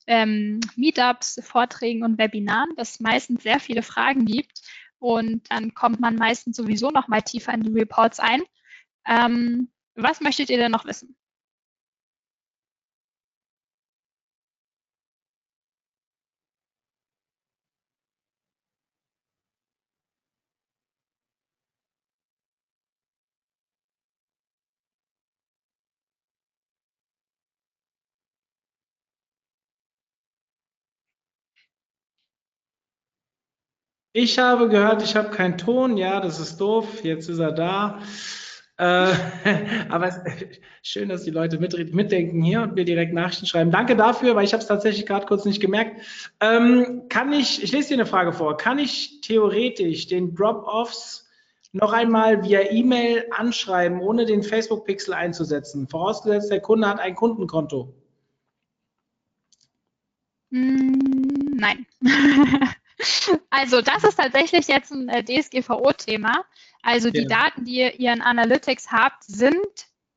ähm, Meetups, Vorträgen und Webinaren, dass es meistens sehr viele Fragen gibt und dann kommt man meistens sowieso noch mal tiefer in die Reports ein. Ähm, was möchtet ihr denn noch wissen? Ich habe gehört, ich habe keinen Ton. Ja, das ist doof. Jetzt ist er da. Äh, aber es, schön, dass die Leute mit, mitdenken hier und mir direkt Nachrichten schreiben. Danke dafür, weil ich habe es tatsächlich gerade kurz nicht gemerkt. Ähm, kann ich, ich lese dir eine Frage vor, kann ich theoretisch den Drop-Offs noch einmal via E-Mail anschreiben, ohne den Facebook-Pixel einzusetzen? Vorausgesetzt, der Kunde hat ein Kundenkonto. Mm, nein. Also das ist tatsächlich jetzt ein äh, DSGVO-Thema. Also die ja. Daten, die ihr in Analytics habt, sind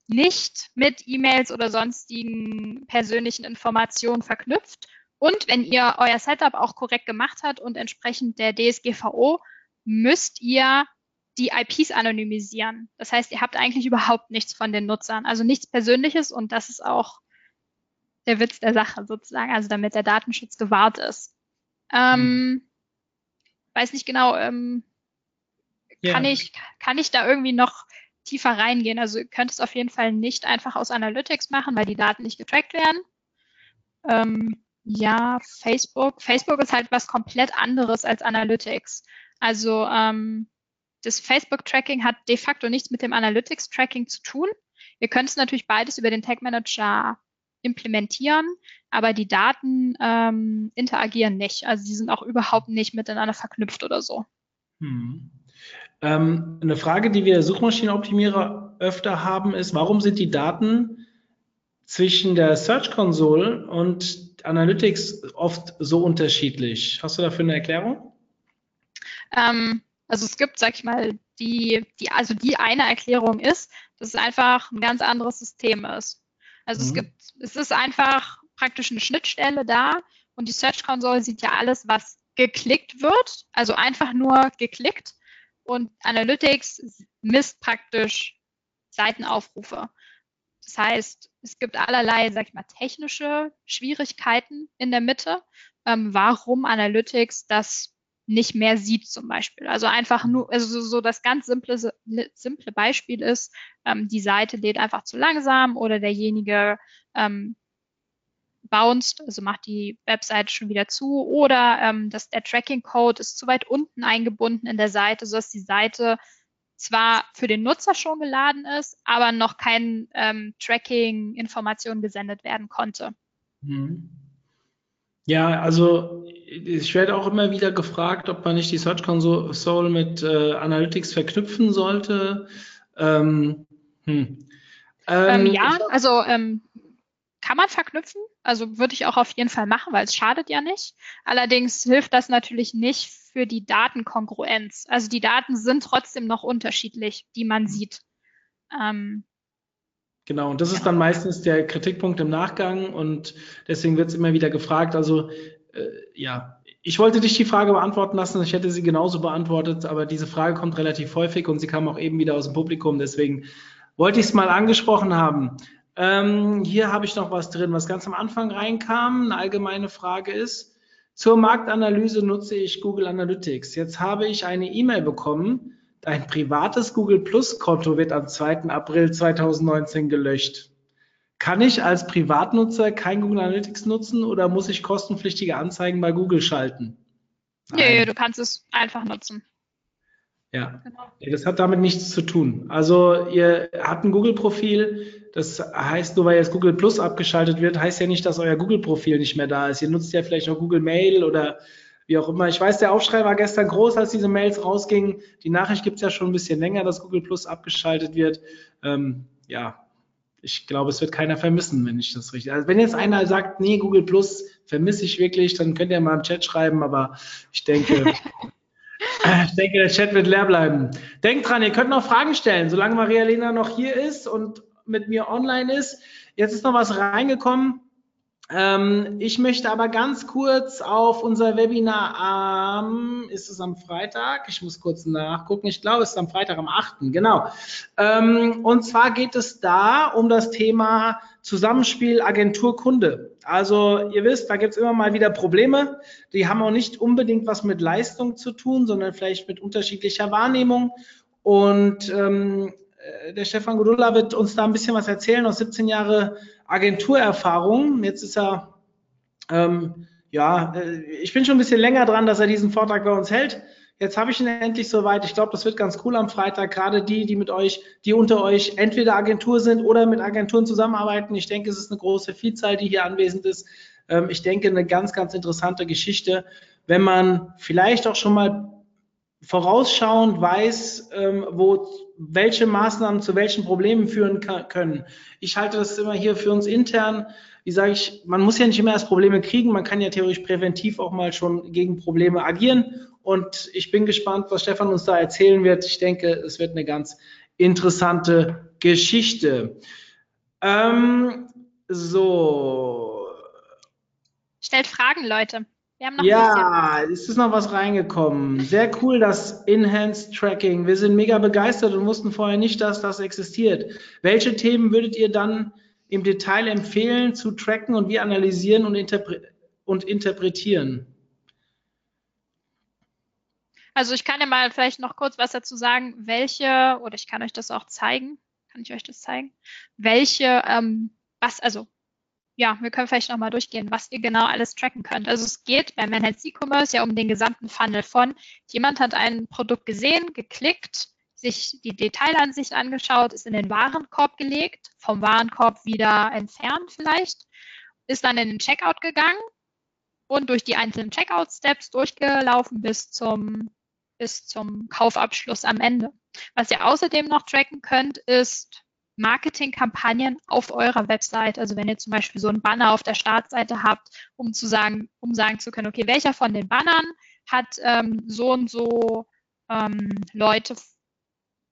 nicht mit E-Mails oder sonstigen persönlichen Informationen verknüpft. Und wenn ihr euer Setup auch korrekt gemacht habt und entsprechend der DSGVO, müsst ihr die IPs anonymisieren. Das heißt, ihr habt eigentlich überhaupt nichts von den Nutzern, also nichts Persönliches und das ist auch der Witz der Sache sozusagen, also damit der Datenschutz gewahrt ist. Ähm, hm weiß nicht genau, ähm, ja. kann, ich, kann ich da irgendwie noch tiefer reingehen? Also ihr könnt es auf jeden Fall nicht einfach aus Analytics machen, weil die Daten nicht getrackt werden. Ähm, ja, Facebook. Facebook ist halt was komplett anderes als Analytics. Also ähm, das Facebook-Tracking hat de facto nichts mit dem Analytics-Tracking zu tun. Ihr könnt es natürlich beides über den Tag Manager implementieren, aber die Daten ähm, interagieren nicht. Also die sind auch überhaupt nicht miteinander verknüpft oder so. Hm. Ähm, eine Frage, die wir Suchmaschinenoptimierer öfter haben, ist, warum sind die Daten zwischen der Search Console und Analytics oft so unterschiedlich? Hast du dafür eine Erklärung? Ähm, also es gibt, sag ich mal, die, die, also die eine Erklärung ist, dass es einfach ein ganz anderes System ist. Also mhm. es gibt, es ist einfach praktisch eine Schnittstelle da und die Search Console sieht ja alles, was geklickt wird, also einfach nur geklickt und Analytics misst praktisch Seitenaufrufe. Das heißt, es gibt allerlei, sag ich mal, technische Schwierigkeiten in der Mitte, ähm, warum Analytics das nicht mehr sieht zum Beispiel. Also einfach nur, also so, so das ganz simple, simple Beispiel ist, ähm, die Seite lädt einfach zu langsam oder derjenige ähm, bounced, also macht die Webseite schon wieder zu oder ähm, dass der Tracking-Code ist zu weit unten eingebunden in der Seite, sodass die Seite zwar für den Nutzer schon geladen ist, aber noch kein ähm, Tracking-Informationen gesendet werden konnte. Mhm. Ja, also ich werde auch immer wieder gefragt, ob man nicht die Search Console mit äh, Analytics verknüpfen sollte. Ähm, hm. ähm, ähm ja, also ähm, kann man verknüpfen. Also würde ich auch auf jeden Fall machen, weil es schadet ja nicht. Allerdings hilft das natürlich nicht für die Datenkongruenz. Also die Daten sind trotzdem noch unterschiedlich, die man sieht. Ähm, Genau, und das ist dann meistens der Kritikpunkt im Nachgang und deswegen wird es immer wieder gefragt. Also äh, ja, ich wollte dich die Frage beantworten lassen, ich hätte sie genauso beantwortet, aber diese Frage kommt relativ häufig und sie kam auch eben wieder aus dem Publikum, deswegen wollte ich es mal angesprochen haben. Ähm, hier habe ich noch was drin, was ganz am Anfang reinkam. Eine allgemeine Frage ist, zur Marktanalyse nutze ich Google Analytics. Jetzt habe ich eine E-Mail bekommen, Dein privates Google Plus Konto wird am 2. April 2019 gelöscht. Kann ich als Privatnutzer kein Google Analytics nutzen oder muss ich kostenpflichtige Anzeigen bei Google schalten? Nee, du kannst es einfach nutzen. Ja, genau. das hat damit nichts zu tun. Also ihr habt ein Google-Profil, das heißt, nur weil jetzt Google Plus abgeschaltet wird, heißt ja nicht, dass euer Google-Profil nicht mehr da ist. Ihr nutzt ja vielleicht noch Google Mail oder wie auch immer. Ich weiß, der Aufschrei war gestern groß, als diese Mails rausgingen. Die Nachricht gibt es ja schon ein bisschen länger, dass Google Plus abgeschaltet wird. Ähm, ja, ich glaube, es wird keiner vermissen, wenn ich das richtig. Also wenn jetzt einer sagt, nee, Google Plus vermisse ich wirklich, dann könnt ihr mal im Chat schreiben, aber ich denke, ich denke, der Chat wird leer bleiben. Denkt dran, ihr könnt noch Fragen stellen, solange Maria Lena noch hier ist und mit mir online ist. Jetzt ist noch was reingekommen. Ähm, ich möchte aber ganz kurz auf unser Webinar am, ist es am Freitag? Ich muss kurz nachgucken. Ich glaube, es ist am Freitag am 8. Genau. Ähm, und zwar geht es da um das Thema Zusammenspiel Agentur-Kunde. Also ihr wisst, da gibt es immer mal wieder Probleme. Die haben auch nicht unbedingt was mit Leistung zu tun, sondern vielleicht mit unterschiedlicher Wahrnehmung. Und ähm, äh, der Stefan Godula wird uns da ein bisschen was erzählen aus 17 Jahre Agenturerfahrung. Jetzt ist er, ähm, ja, äh, ich bin schon ein bisschen länger dran, dass er diesen Vortrag bei uns hält. Jetzt habe ich ihn endlich soweit. Ich glaube, das wird ganz cool am Freitag. Gerade die, die mit euch, die unter euch entweder Agentur sind oder mit Agenturen zusammenarbeiten. Ich denke, es ist eine große Vielzahl, die hier anwesend ist. Ähm, ich denke, eine ganz, ganz interessante Geschichte, wenn man vielleicht auch schon mal vorausschauend weiß, ähm, wo welche Maßnahmen zu welchen Problemen führen können. Ich halte das immer hier für uns intern. Wie sage ich, man muss ja nicht immer erst Probleme kriegen, man kann ja theoretisch präventiv auch mal schon gegen Probleme agieren. Und ich bin gespannt, was Stefan uns da erzählen wird. Ich denke, es wird eine ganz interessante Geschichte. Ähm, so. Stellt Fragen, Leute ja, es ist noch was reingekommen. Sehr cool, das Enhanced Tracking. Wir sind mega begeistert und wussten vorher nicht, dass das existiert. Welche Themen würdet ihr dann im Detail empfehlen zu tracken und wie analysieren und, interpre und interpretieren? Also ich kann ja mal vielleicht noch kurz was dazu sagen, welche, oder ich kann euch das auch zeigen. Kann ich euch das zeigen? Welche, ähm, was, also ja, wir können vielleicht nochmal durchgehen, was ihr genau alles tracken könnt. Also es geht bei Manhattan E-Commerce ja um den gesamten Funnel von, jemand hat ein Produkt gesehen, geklickt, sich die Detailansicht angeschaut, ist in den Warenkorb gelegt, vom Warenkorb wieder entfernt vielleicht, ist dann in den Checkout gegangen und durch die einzelnen Checkout-Steps durchgelaufen bis zum, bis zum Kaufabschluss am Ende. Was ihr außerdem noch tracken könnt, ist Marketingkampagnen auf eurer Website. Also wenn ihr zum Beispiel so einen Banner auf der Startseite habt, um zu sagen, um sagen zu können, okay, welcher von den Bannern hat ähm, so und so ähm, Leute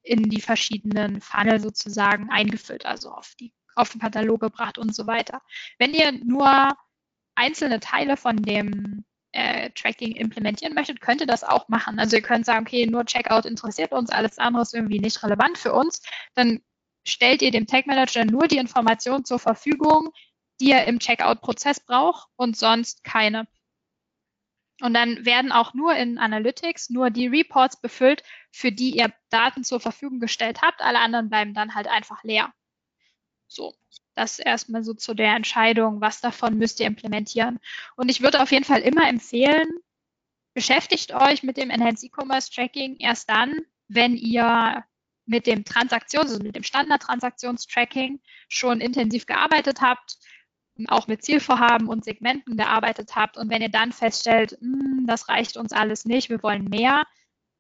in die verschiedenen Funnel sozusagen eingefüllt, also auf die auf den Katalog gebracht und so weiter. Wenn ihr nur einzelne Teile von dem äh, Tracking implementieren möchtet, könnt ihr das auch machen. Also ihr könnt sagen, okay, nur Checkout interessiert uns, alles andere ist irgendwie nicht relevant für uns. Dann stellt ihr dem Tag Manager nur die Informationen zur Verfügung, die er im Checkout-Prozess braucht und sonst keine. Und dann werden auch nur in Analytics nur die Reports befüllt, für die ihr Daten zur Verfügung gestellt habt. Alle anderen bleiben dann halt einfach leer. So. Das erstmal so zu der Entscheidung, was davon müsst ihr implementieren. Und ich würde auf jeden Fall immer empfehlen, beschäftigt euch mit dem Enhanced E-Commerce Tracking erst dann, wenn ihr mit dem Transaktions-, also mit dem Standard-Transaktionstracking schon intensiv gearbeitet habt, auch mit Zielvorhaben und Segmenten gearbeitet habt und wenn ihr dann feststellt, hm, das reicht uns alles nicht, wir wollen mehr,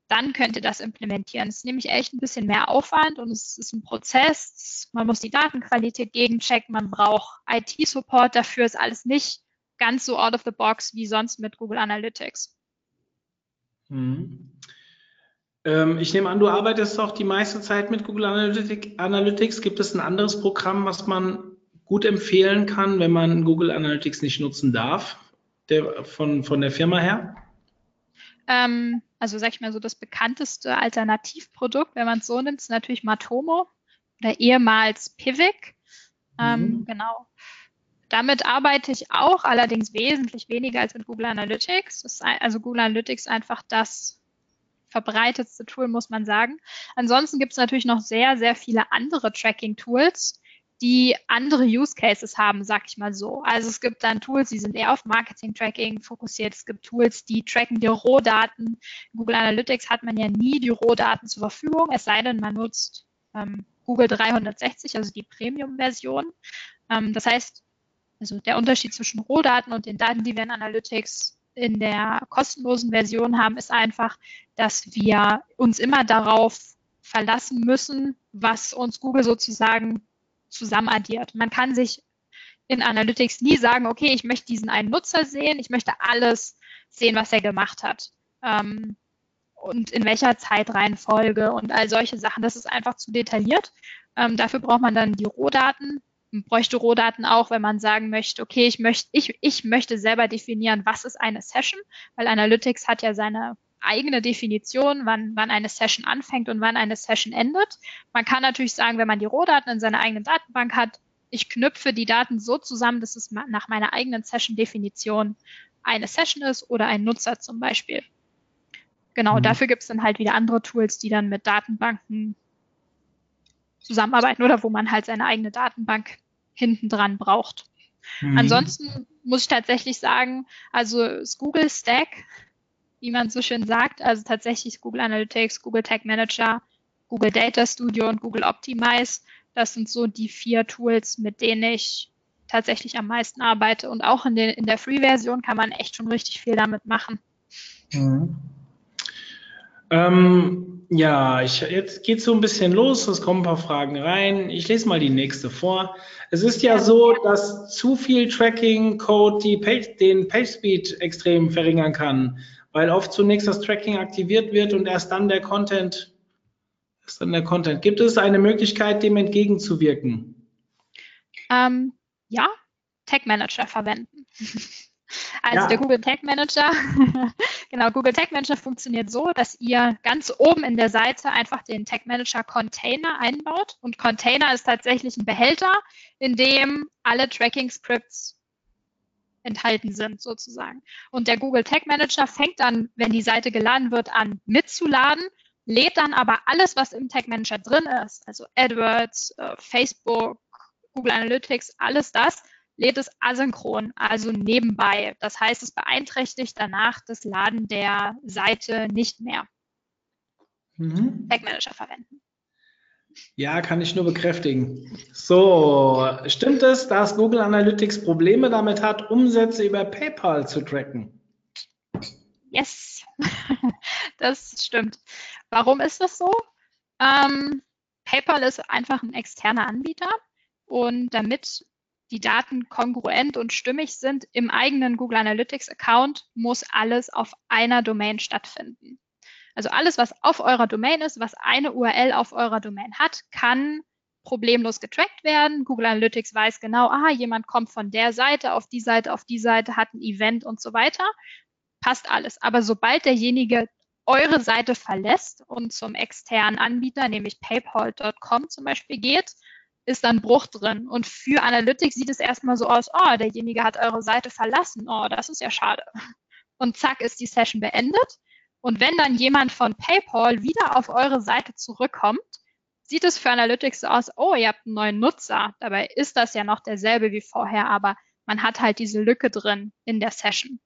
dann könnt ihr das implementieren. Es ist nämlich echt ein bisschen mehr Aufwand und es ist ein Prozess. Man muss die Datenqualität gegenchecken, man braucht IT-Support dafür, ist alles nicht ganz so out of the box wie sonst mit Google Analytics. Mhm. Ähm, ich nehme an, du arbeitest auch die meiste Zeit mit Google Analytics. Gibt es ein anderes Programm, was man gut empfehlen kann, wenn man Google Analytics nicht nutzen darf, der, von, von der Firma her? Ähm, also sag ich mal so, das bekannteste Alternativprodukt, wenn man es so nimmt, ist natürlich Matomo oder ehemals Pivik. Ähm, mhm. Genau. Damit arbeite ich auch, allerdings wesentlich weniger als mit Google Analytics. Ist, also Google Analytics einfach das verbreitetste Tool, muss man sagen. Ansonsten gibt es natürlich noch sehr, sehr viele andere Tracking-Tools, die andere Use Cases haben, sag ich mal so. Also es gibt dann Tools, die sind eher auf Marketing-Tracking fokussiert. Es gibt Tools, die tracken die Rohdaten. In Google Analytics hat man ja nie die Rohdaten zur Verfügung, es sei denn, man nutzt ähm, Google 360, also die Premium-Version. Ähm, das heißt, also der Unterschied zwischen Rohdaten und den Daten, die wir in Analytics in der kostenlosen Version haben, ist einfach, dass wir uns immer darauf verlassen müssen, was uns Google sozusagen zusammenaddiert. Man kann sich in Analytics nie sagen, okay, ich möchte diesen einen Nutzer sehen, ich möchte alles sehen, was er gemacht hat. Ähm, und in welcher Zeitreihenfolge und all solche Sachen. Das ist einfach zu detailliert. Ähm, dafür braucht man dann die Rohdaten. Bräuchte Rohdaten auch, wenn man sagen möchte, okay, ich möchte, ich, ich möchte selber definieren, was ist eine Session, weil Analytics hat ja seine eigene Definition, wann, wann eine Session anfängt und wann eine Session endet. Man kann natürlich sagen, wenn man die Rohdaten in seiner eigenen Datenbank hat, ich knüpfe die Daten so zusammen, dass es nach meiner eigenen Session-Definition eine Session ist oder ein Nutzer zum Beispiel. Genau, mhm. dafür gibt es dann halt wieder andere Tools, die dann mit Datenbanken zusammenarbeiten oder wo man halt seine eigene Datenbank hinten dran braucht. Mhm. Ansonsten muss ich tatsächlich sagen, also das Google Stack wie man so schön sagt. Also tatsächlich Google Analytics, Google Tag Manager, Google Data Studio und Google Optimize. Das sind so die vier Tools, mit denen ich tatsächlich am meisten arbeite. Und auch in, den, in der Free-Version kann man echt schon richtig viel damit machen. Mhm. Ähm, ja, ich, jetzt geht so ein bisschen los, es kommen ein paar Fragen rein. Ich lese mal die nächste vor. Es ist ja so, dass zu viel Tracking-Code den PageSpeed extrem verringern kann weil oft zunächst das Tracking aktiviert wird und erst dann der Content, erst dann der Content. Gibt es eine Möglichkeit, dem entgegenzuwirken? Ähm, ja, Tag Manager verwenden. Also ja. der Google Tag Manager, genau, Google Tag Manager funktioniert so, dass ihr ganz oben in der Seite einfach den Tag Manager Container einbaut. Und Container ist tatsächlich ein Behälter, in dem alle Tracking Scripts enthalten sind sozusagen. Und der Google Tag Manager fängt dann, wenn die Seite geladen wird, an mitzuladen, lädt dann aber alles, was im Tag Manager drin ist, also AdWords, äh, Facebook, Google Analytics, alles das, lädt es asynchron, also nebenbei. Das heißt, es beeinträchtigt danach das Laden der Seite nicht mehr. Mhm. Tag Manager verwenden. Ja, kann ich nur bekräftigen. So, stimmt es, dass Google Analytics Probleme damit hat, Umsätze über PayPal zu tracken? Yes, das stimmt. Warum ist das so? Ähm, PayPal ist einfach ein externer Anbieter und damit die Daten kongruent und stimmig sind im eigenen Google Analytics Account, muss alles auf einer Domain stattfinden. Also alles, was auf eurer Domain ist, was eine URL auf eurer Domain hat, kann problemlos getrackt werden. Google Analytics weiß genau, aha, jemand kommt von der Seite auf die Seite, auf die Seite, hat ein Event und so weiter. Passt alles. Aber sobald derjenige eure Seite verlässt und zum externen Anbieter, nämlich paypal.com zum Beispiel geht, ist dann Bruch drin. Und für Analytics sieht es erstmal so aus, oh, derjenige hat eure Seite verlassen. Oh, das ist ja schade. Und zack ist die Session beendet. Und wenn dann jemand von PayPal wieder auf eure Seite zurückkommt, sieht es für Analytics so aus, oh, ihr habt einen neuen Nutzer. Dabei ist das ja noch derselbe wie vorher, aber man hat halt diese Lücke drin in der Session.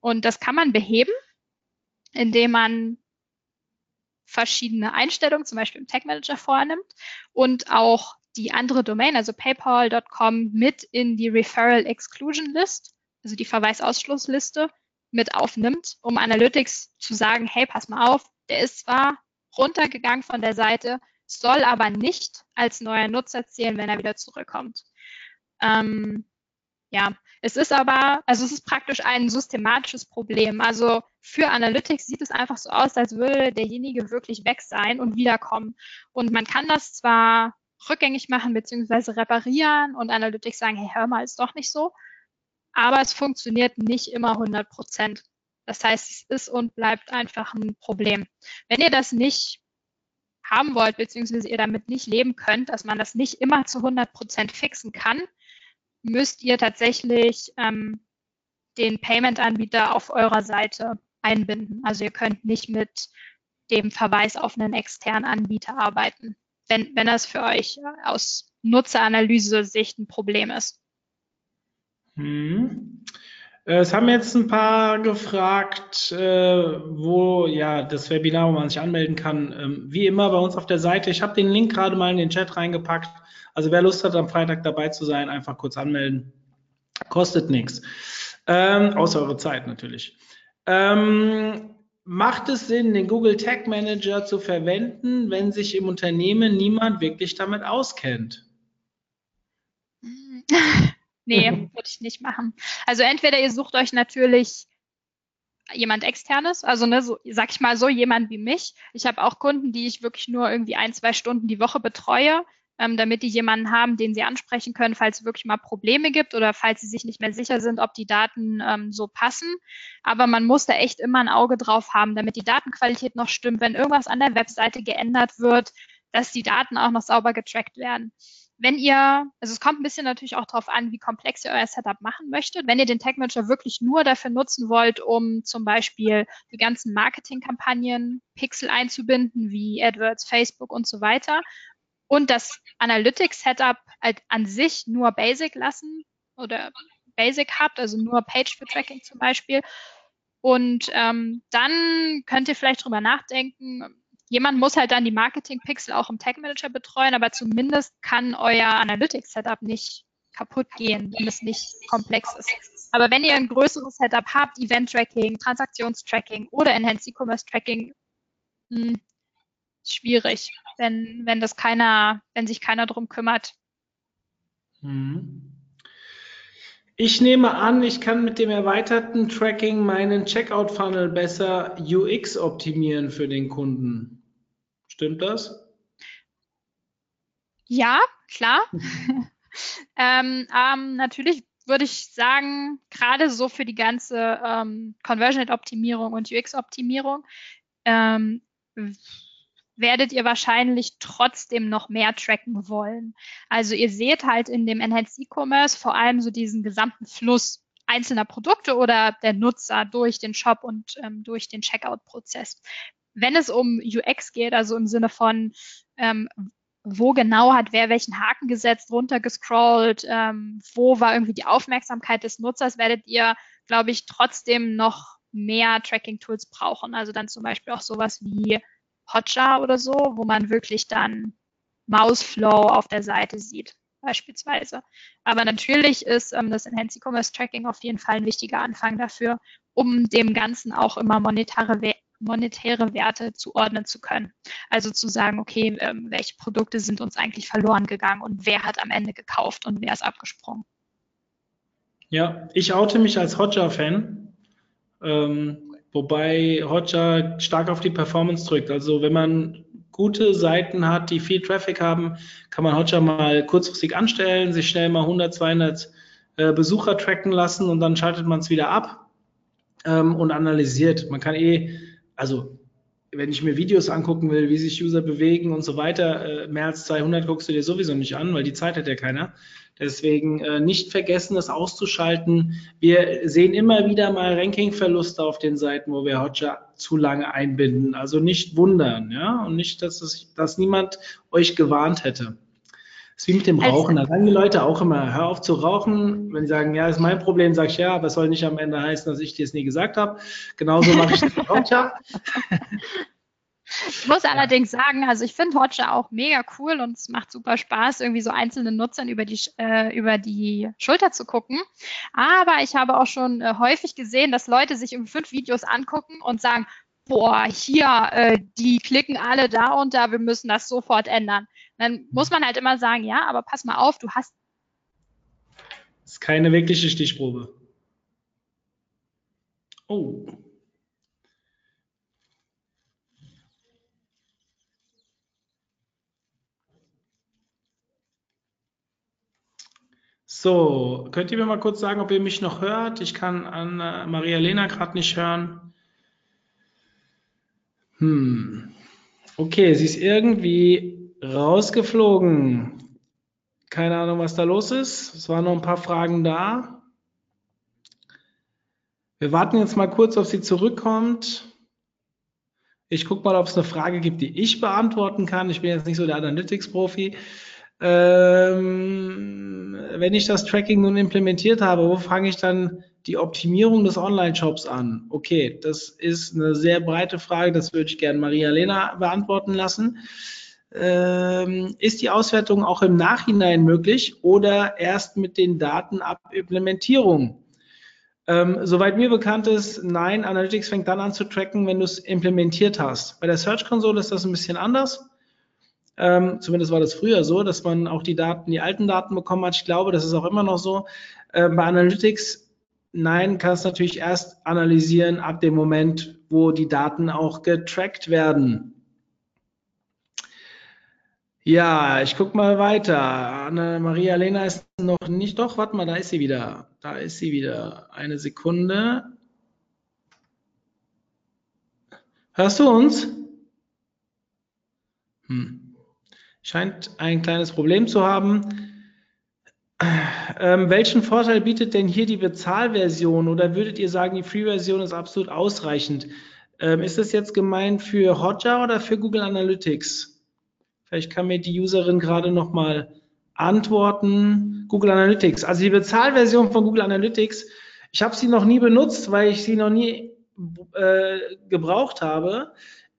Und das kann man beheben, indem man verschiedene Einstellungen, zum Beispiel im Tag Manager vornimmt und auch die andere Domain, also paypal.com, mit in die Referral Exclusion List, also die Verweisausschlussliste, mit aufnimmt, um Analytics zu sagen, hey, pass mal auf, der ist zwar runtergegangen von der Seite, soll aber nicht als neuer Nutzer zählen, wenn er wieder zurückkommt. Ähm, ja, es ist aber, also es ist praktisch ein systematisches Problem. Also für Analytics sieht es einfach so aus, als würde derjenige wirklich weg sein und wiederkommen. Und man kann das zwar rückgängig machen bzw. reparieren und Analytics sagen, hey, hör mal, ist doch nicht so. Aber es funktioniert nicht immer 100 Prozent. Das heißt, es ist und bleibt einfach ein Problem. Wenn ihr das nicht haben wollt, beziehungsweise ihr damit nicht leben könnt, dass man das nicht immer zu 100 Prozent fixen kann, müsst ihr tatsächlich ähm, den Payment-Anbieter auf eurer Seite einbinden. Also ihr könnt nicht mit dem Verweis auf einen externen Anbieter arbeiten, wenn, wenn das für euch aus Nutzeranalyse-Sicht ein Problem ist. Hm. Es haben jetzt ein paar gefragt, äh, wo ja das Webinar, wo man sich anmelden kann. Ähm, wie immer bei uns auf der Seite. Ich habe den Link gerade mal in den Chat reingepackt. Also wer Lust hat, am Freitag dabei zu sein, einfach kurz anmelden. Kostet nichts. Ähm, außer eure Zeit natürlich. Ähm, macht es Sinn, den Google Tag Manager zu verwenden, wenn sich im Unternehmen niemand wirklich damit auskennt? Nee, würde ich nicht machen. Also entweder ihr sucht euch natürlich jemand externes, also ne, so, sag ich mal so, jemand wie mich. Ich habe auch Kunden, die ich wirklich nur irgendwie ein, zwei Stunden die Woche betreue, ähm, damit die jemanden haben, den sie ansprechen können, falls es wirklich mal Probleme gibt oder falls sie sich nicht mehr sicher sind, ob die Daten ähm, so passen. Aber man muss da echt immer ein Auge drauf haben, damit die Datenqualität noch stimmt, wenn irgendwas an der Webseite geändert wird, dass die Daten auch noch sauber getrackt werden wenn ihr, also es kommt ein bisschen natürlich auch darauf an, wie komplex ihr euer Setup machen möchtet. Wenn ihr den Tag Manager wirklich nur dafür nutzen wollt, um zum Beispiel die ganzen Marketingkampagnen Pixel einzubinden, wie AdWords, Facebook und so weiter, und das Analytics Setup halt an sich nur Basic lassen oder Basic habt, also nur Page für Tracking zum Beispiel, und ähm, dann könnt ihr vielleicht drüber nachdenken, jemand muss halt dann die Marketing-Pixel auch im Tag Manager betreuen, aber zumindest kann euer Analytics-Setup nicht kaputt gehen, wenn es nicht komplex ist. Aber wenn ihr ein größeres Setup habt, Event-Tracking, Transaktionstracking oder Enhanced E-Commerce Tracking, hm, schwierig, wenn, wenn das keiner, wenn sich keiner drum kümmert. Mhm. Ich nehme an, ich kann mit dem erweiterten Tracking meinen Checkout-Funnel besser UX optimieren für den Kunden. Stimmt das? Ja, klar. ähm, ähm, natürlich würde ich sagen, gerade so für die ganze ähm, Conversion-Optimierung und UX-Optimierung ähm, werdet ihr wahrscheinlich trotzdem noch mehr tracken wollen. Also ihr seht halt in dem Enhanced E-Commerce vor allem so diesen gesamten Fluss einzelner Produkte oder der Nutzer durch den Shop und ähm, durch den Checkout-Prozess wenn es um UX geht, also im Sinne von, ähm, wo genau hat wer welchen Haken gesetzt, runtergescrollt, ähm, wo war irgendwie die Aufmerksamkeit des Nutzers, werdet ihr, glaube ich, trotzdem noch mehr Tracking-Tools brauchen. Also dann zum Beispiel auch sowas wie Hotjar oder so, wo man wirklich dann Mouseflow auf der Seite sieht, beispielsweise. Aber natürlich ist ähm, das Enhanced E-Commerce Tracking auf jeden Fall ein wichtiger Anfang dafür, um dem Ganzen auch immer monetäre monetäre Werte zuordnen zu können. Also zu sagen, okay, ähm, welche Produkte sind uns eigentlich verloren gegangen und wer hat am Ende gekauft und wer ist abgesprungen. Ja, ich oute mich als Hotjar-Fan, ähm, wobei Hotjar stark auf die Performance drückt. Also wenn man gute Seiten hat, die viel Traffic haben, kann man Hotjar mal kurzfristig anstellen, sich schnell mal 100, 200 äh, Besucher tracken lassen und dann schaltet man es wieder ab ähm, und analysiert. Man kann eh also wenn ich mir Videos angucken will, wie sich User bewegen und so weiter, äh, mehr als 200 guckst du dir sowieso nicht an, weil die Zeit hat ja keiner. Deswegen äh, nicht vergessen, das auszuschalten. Wir sehen immer wieder mal Rankingverluste auf den Seiten, wo wir Hotjar zu lange einbinden. Also nicht wundern, ja, und nicht, dass, es, dass niemand euch gewarnt hätte. Das ist wie mit dem also Rauchen. Da sagen die Leute auch immer, hör auf zu rauchen. Wenn die sagen, ja, ist mein Problem, sag ich ja, aber es soll nicht am Ende heißen, dass ich dir es nie gesagt habe. Genauso mache ich das mit Hotjar. Ich muss allerdings sagen, also ich finde Hotjar auch mega cool und es macht super Spaß, irgendwie so einzelnen Nutzern über die, äh, über die Schulter zu gucken. Aber ich habe auch schon äh, häufig gesehen, dass Leute sich irgendwie fünf Videos angucken und sagen, boah, hier, äh, die klicken alle da und da, wir müssen das sofort ändern. Dann muss man halt immer sagen, ja, aber pass mal auf, du hast. Das ist keine wirkliche Stichprobe. Oh. So, könnt ihr mir mal kurz sagen, ob ihr mich noch hört? Ich kann an äh, Maria Lena gerade nicht hören. Hm. Okay, sie ist irgendwie rausgeflogen. Keine Ahnung, was da los ist. Es waren noch ein paar Fragen da. Wir warten jetzt mal kurz, ob sie zurückkommt. Ich gucke mal, ob es eine Frage gibt, die ich beantworten kann. Ich bin jetzt nicht so der Analytics-Profi. Ähm, wenn ich das Tracking nun implementiert habe, wo fange ich dann die Optimierung des Online-Shops an? Okay, das ist eine sehr breite Frage, das würde ich gerne Maria-Lena beantworten lassen. Ähm, ist die Auswertung auch im Nachhinein möglich oder erst mit den Daten ab Implementierung? Ähm, soweit mir bekannt ist, nein, Analytics fängt dann an zu tracken, wenn du es implementiert hast. Bei der Search Console ist das ein bisschen anders. Ähm, zumindest war das früher so, dass man auch die Daten, die alten Daten bekommen hat. Ich glaube, das ist auch immer noch so. Ähm, bei Analytics, nein, kannst du natürlich erst analysieren ab dem Moment, wo die Daten auch getrackt werden. Ja, ich gucke mal weiter. Anna Maria Lena ist noch nicht. Doch, warte mal, da ist sie wieder. Da ist sie wieder. Eine Sekunde. Hörst du uns? Hm scheint ein kleines Problem zu haben. Ähm, welchen Vorteil bietet denn hier die Bezahlversion oder würdet ihr sagen, die Free-Version ist absolut ausreichend? Ähm, ist das jetzt gemeint für Hotjar oder für Google Analytics? Vielleicht kann mir die Userin gerade noch mal antworten. Google Analytics. Also die Bezahlversion von Google Analytics, ich habe sie noch nie benutzt, weil ich sie noch nie äh, gebraucht habe.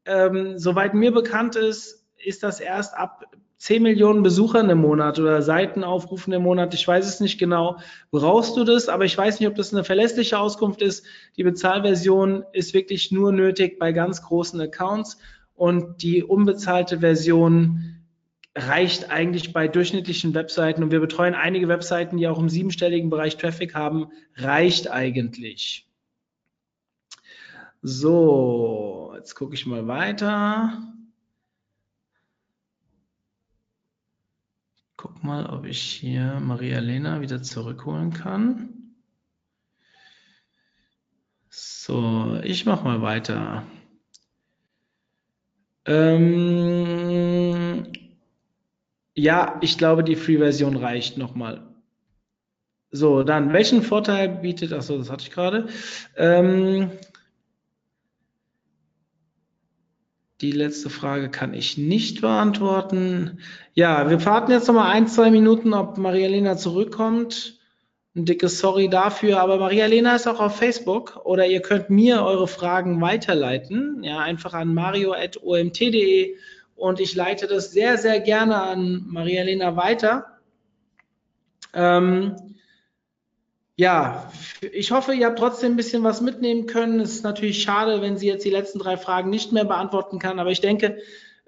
Ähm, soweit mir bekannt ist, ist das erst ab 10 Millionen Besuchern im Monat oder Seitenaufrufen im Monat. Ich weiß es nicht genau. Brauchst du das? Aber ich weiß nicht, ob das eine verlässliche Auskunft ist. Die Bezahlversion ist wirklich nur nötig bei ganz großen Accounts und die unbezahlte Version reicht eigentlich bei durchschnittlichen Webseiten und wir betreuen einige Webseiten, die auch im siebenstelligen Bereich Traffic haben, reicht eigentlich. So, jetzt gucke ich mal weiter. Guck mal, ob ich hier Maria Lena wieder zurückholen kann. So, ich mache mal weiter. Ähm, ja, ich glaube, die Free-Version reicht nochmal. So, dann, welchen Vorteil bietet, achso, das hatte ich gerade. Ähm, Die letzte Frage kann ich nicht beantworten. Ja, wir warten jetzt noch mal ein, zwei Minuten, ob Maria-Lena zurückkommt. Ein dickes Sorry dafür, aber Maria-Lena ist auch auf Facebook oder ihr könnt mir eure Fragen weiterleiten. Ja, einfach an mario.omt.de und ich leite das sehr, sehr gerne an Maria-Lena weiter. Ähm, ja, ich hoffe, ihr habt trotzdem ein bisschen was mitnehmen können. Es ist natürlich schade, wenn sie jetzt die letzten drei Fragen nicht mehr beantworten kann, aber ich denke,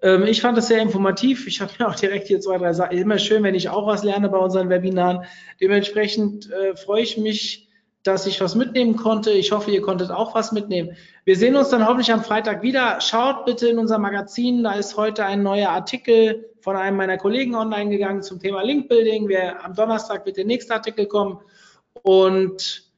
ähm, ich fand es sehr informativ. Ich habe mir auch direkt hier zwei, drei Sachen. Immer schön, wenn ich auch was lerne bei unseren Webinaren. Dementsprechend äh, freue ich mich, dass ich was mitnehmen konnte. Ich hoffe, ihr konntet auch was mitnehmen. Wir sehen uns dann hoffentlich am Freitag wieder. Schaut bitte in unser Magazin. Da ist heute ein neuer Artikel von einem meiner Kollegen online gegangen zum Thema Link Building. Wir, am Donnerstag wird der nächste Artikel kommen. Und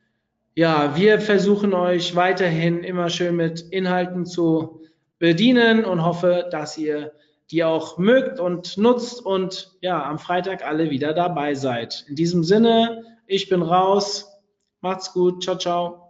ja, wir versuchen euch weiterhin immer schön mit Inhalten zu bedienen und hoffe, dass ihr die auch mögt und nutzt und ja, am Freitag alle wieder dabei seid. In diesem Sinne, ich bin raus. Macht's gut. Ciao, ciao.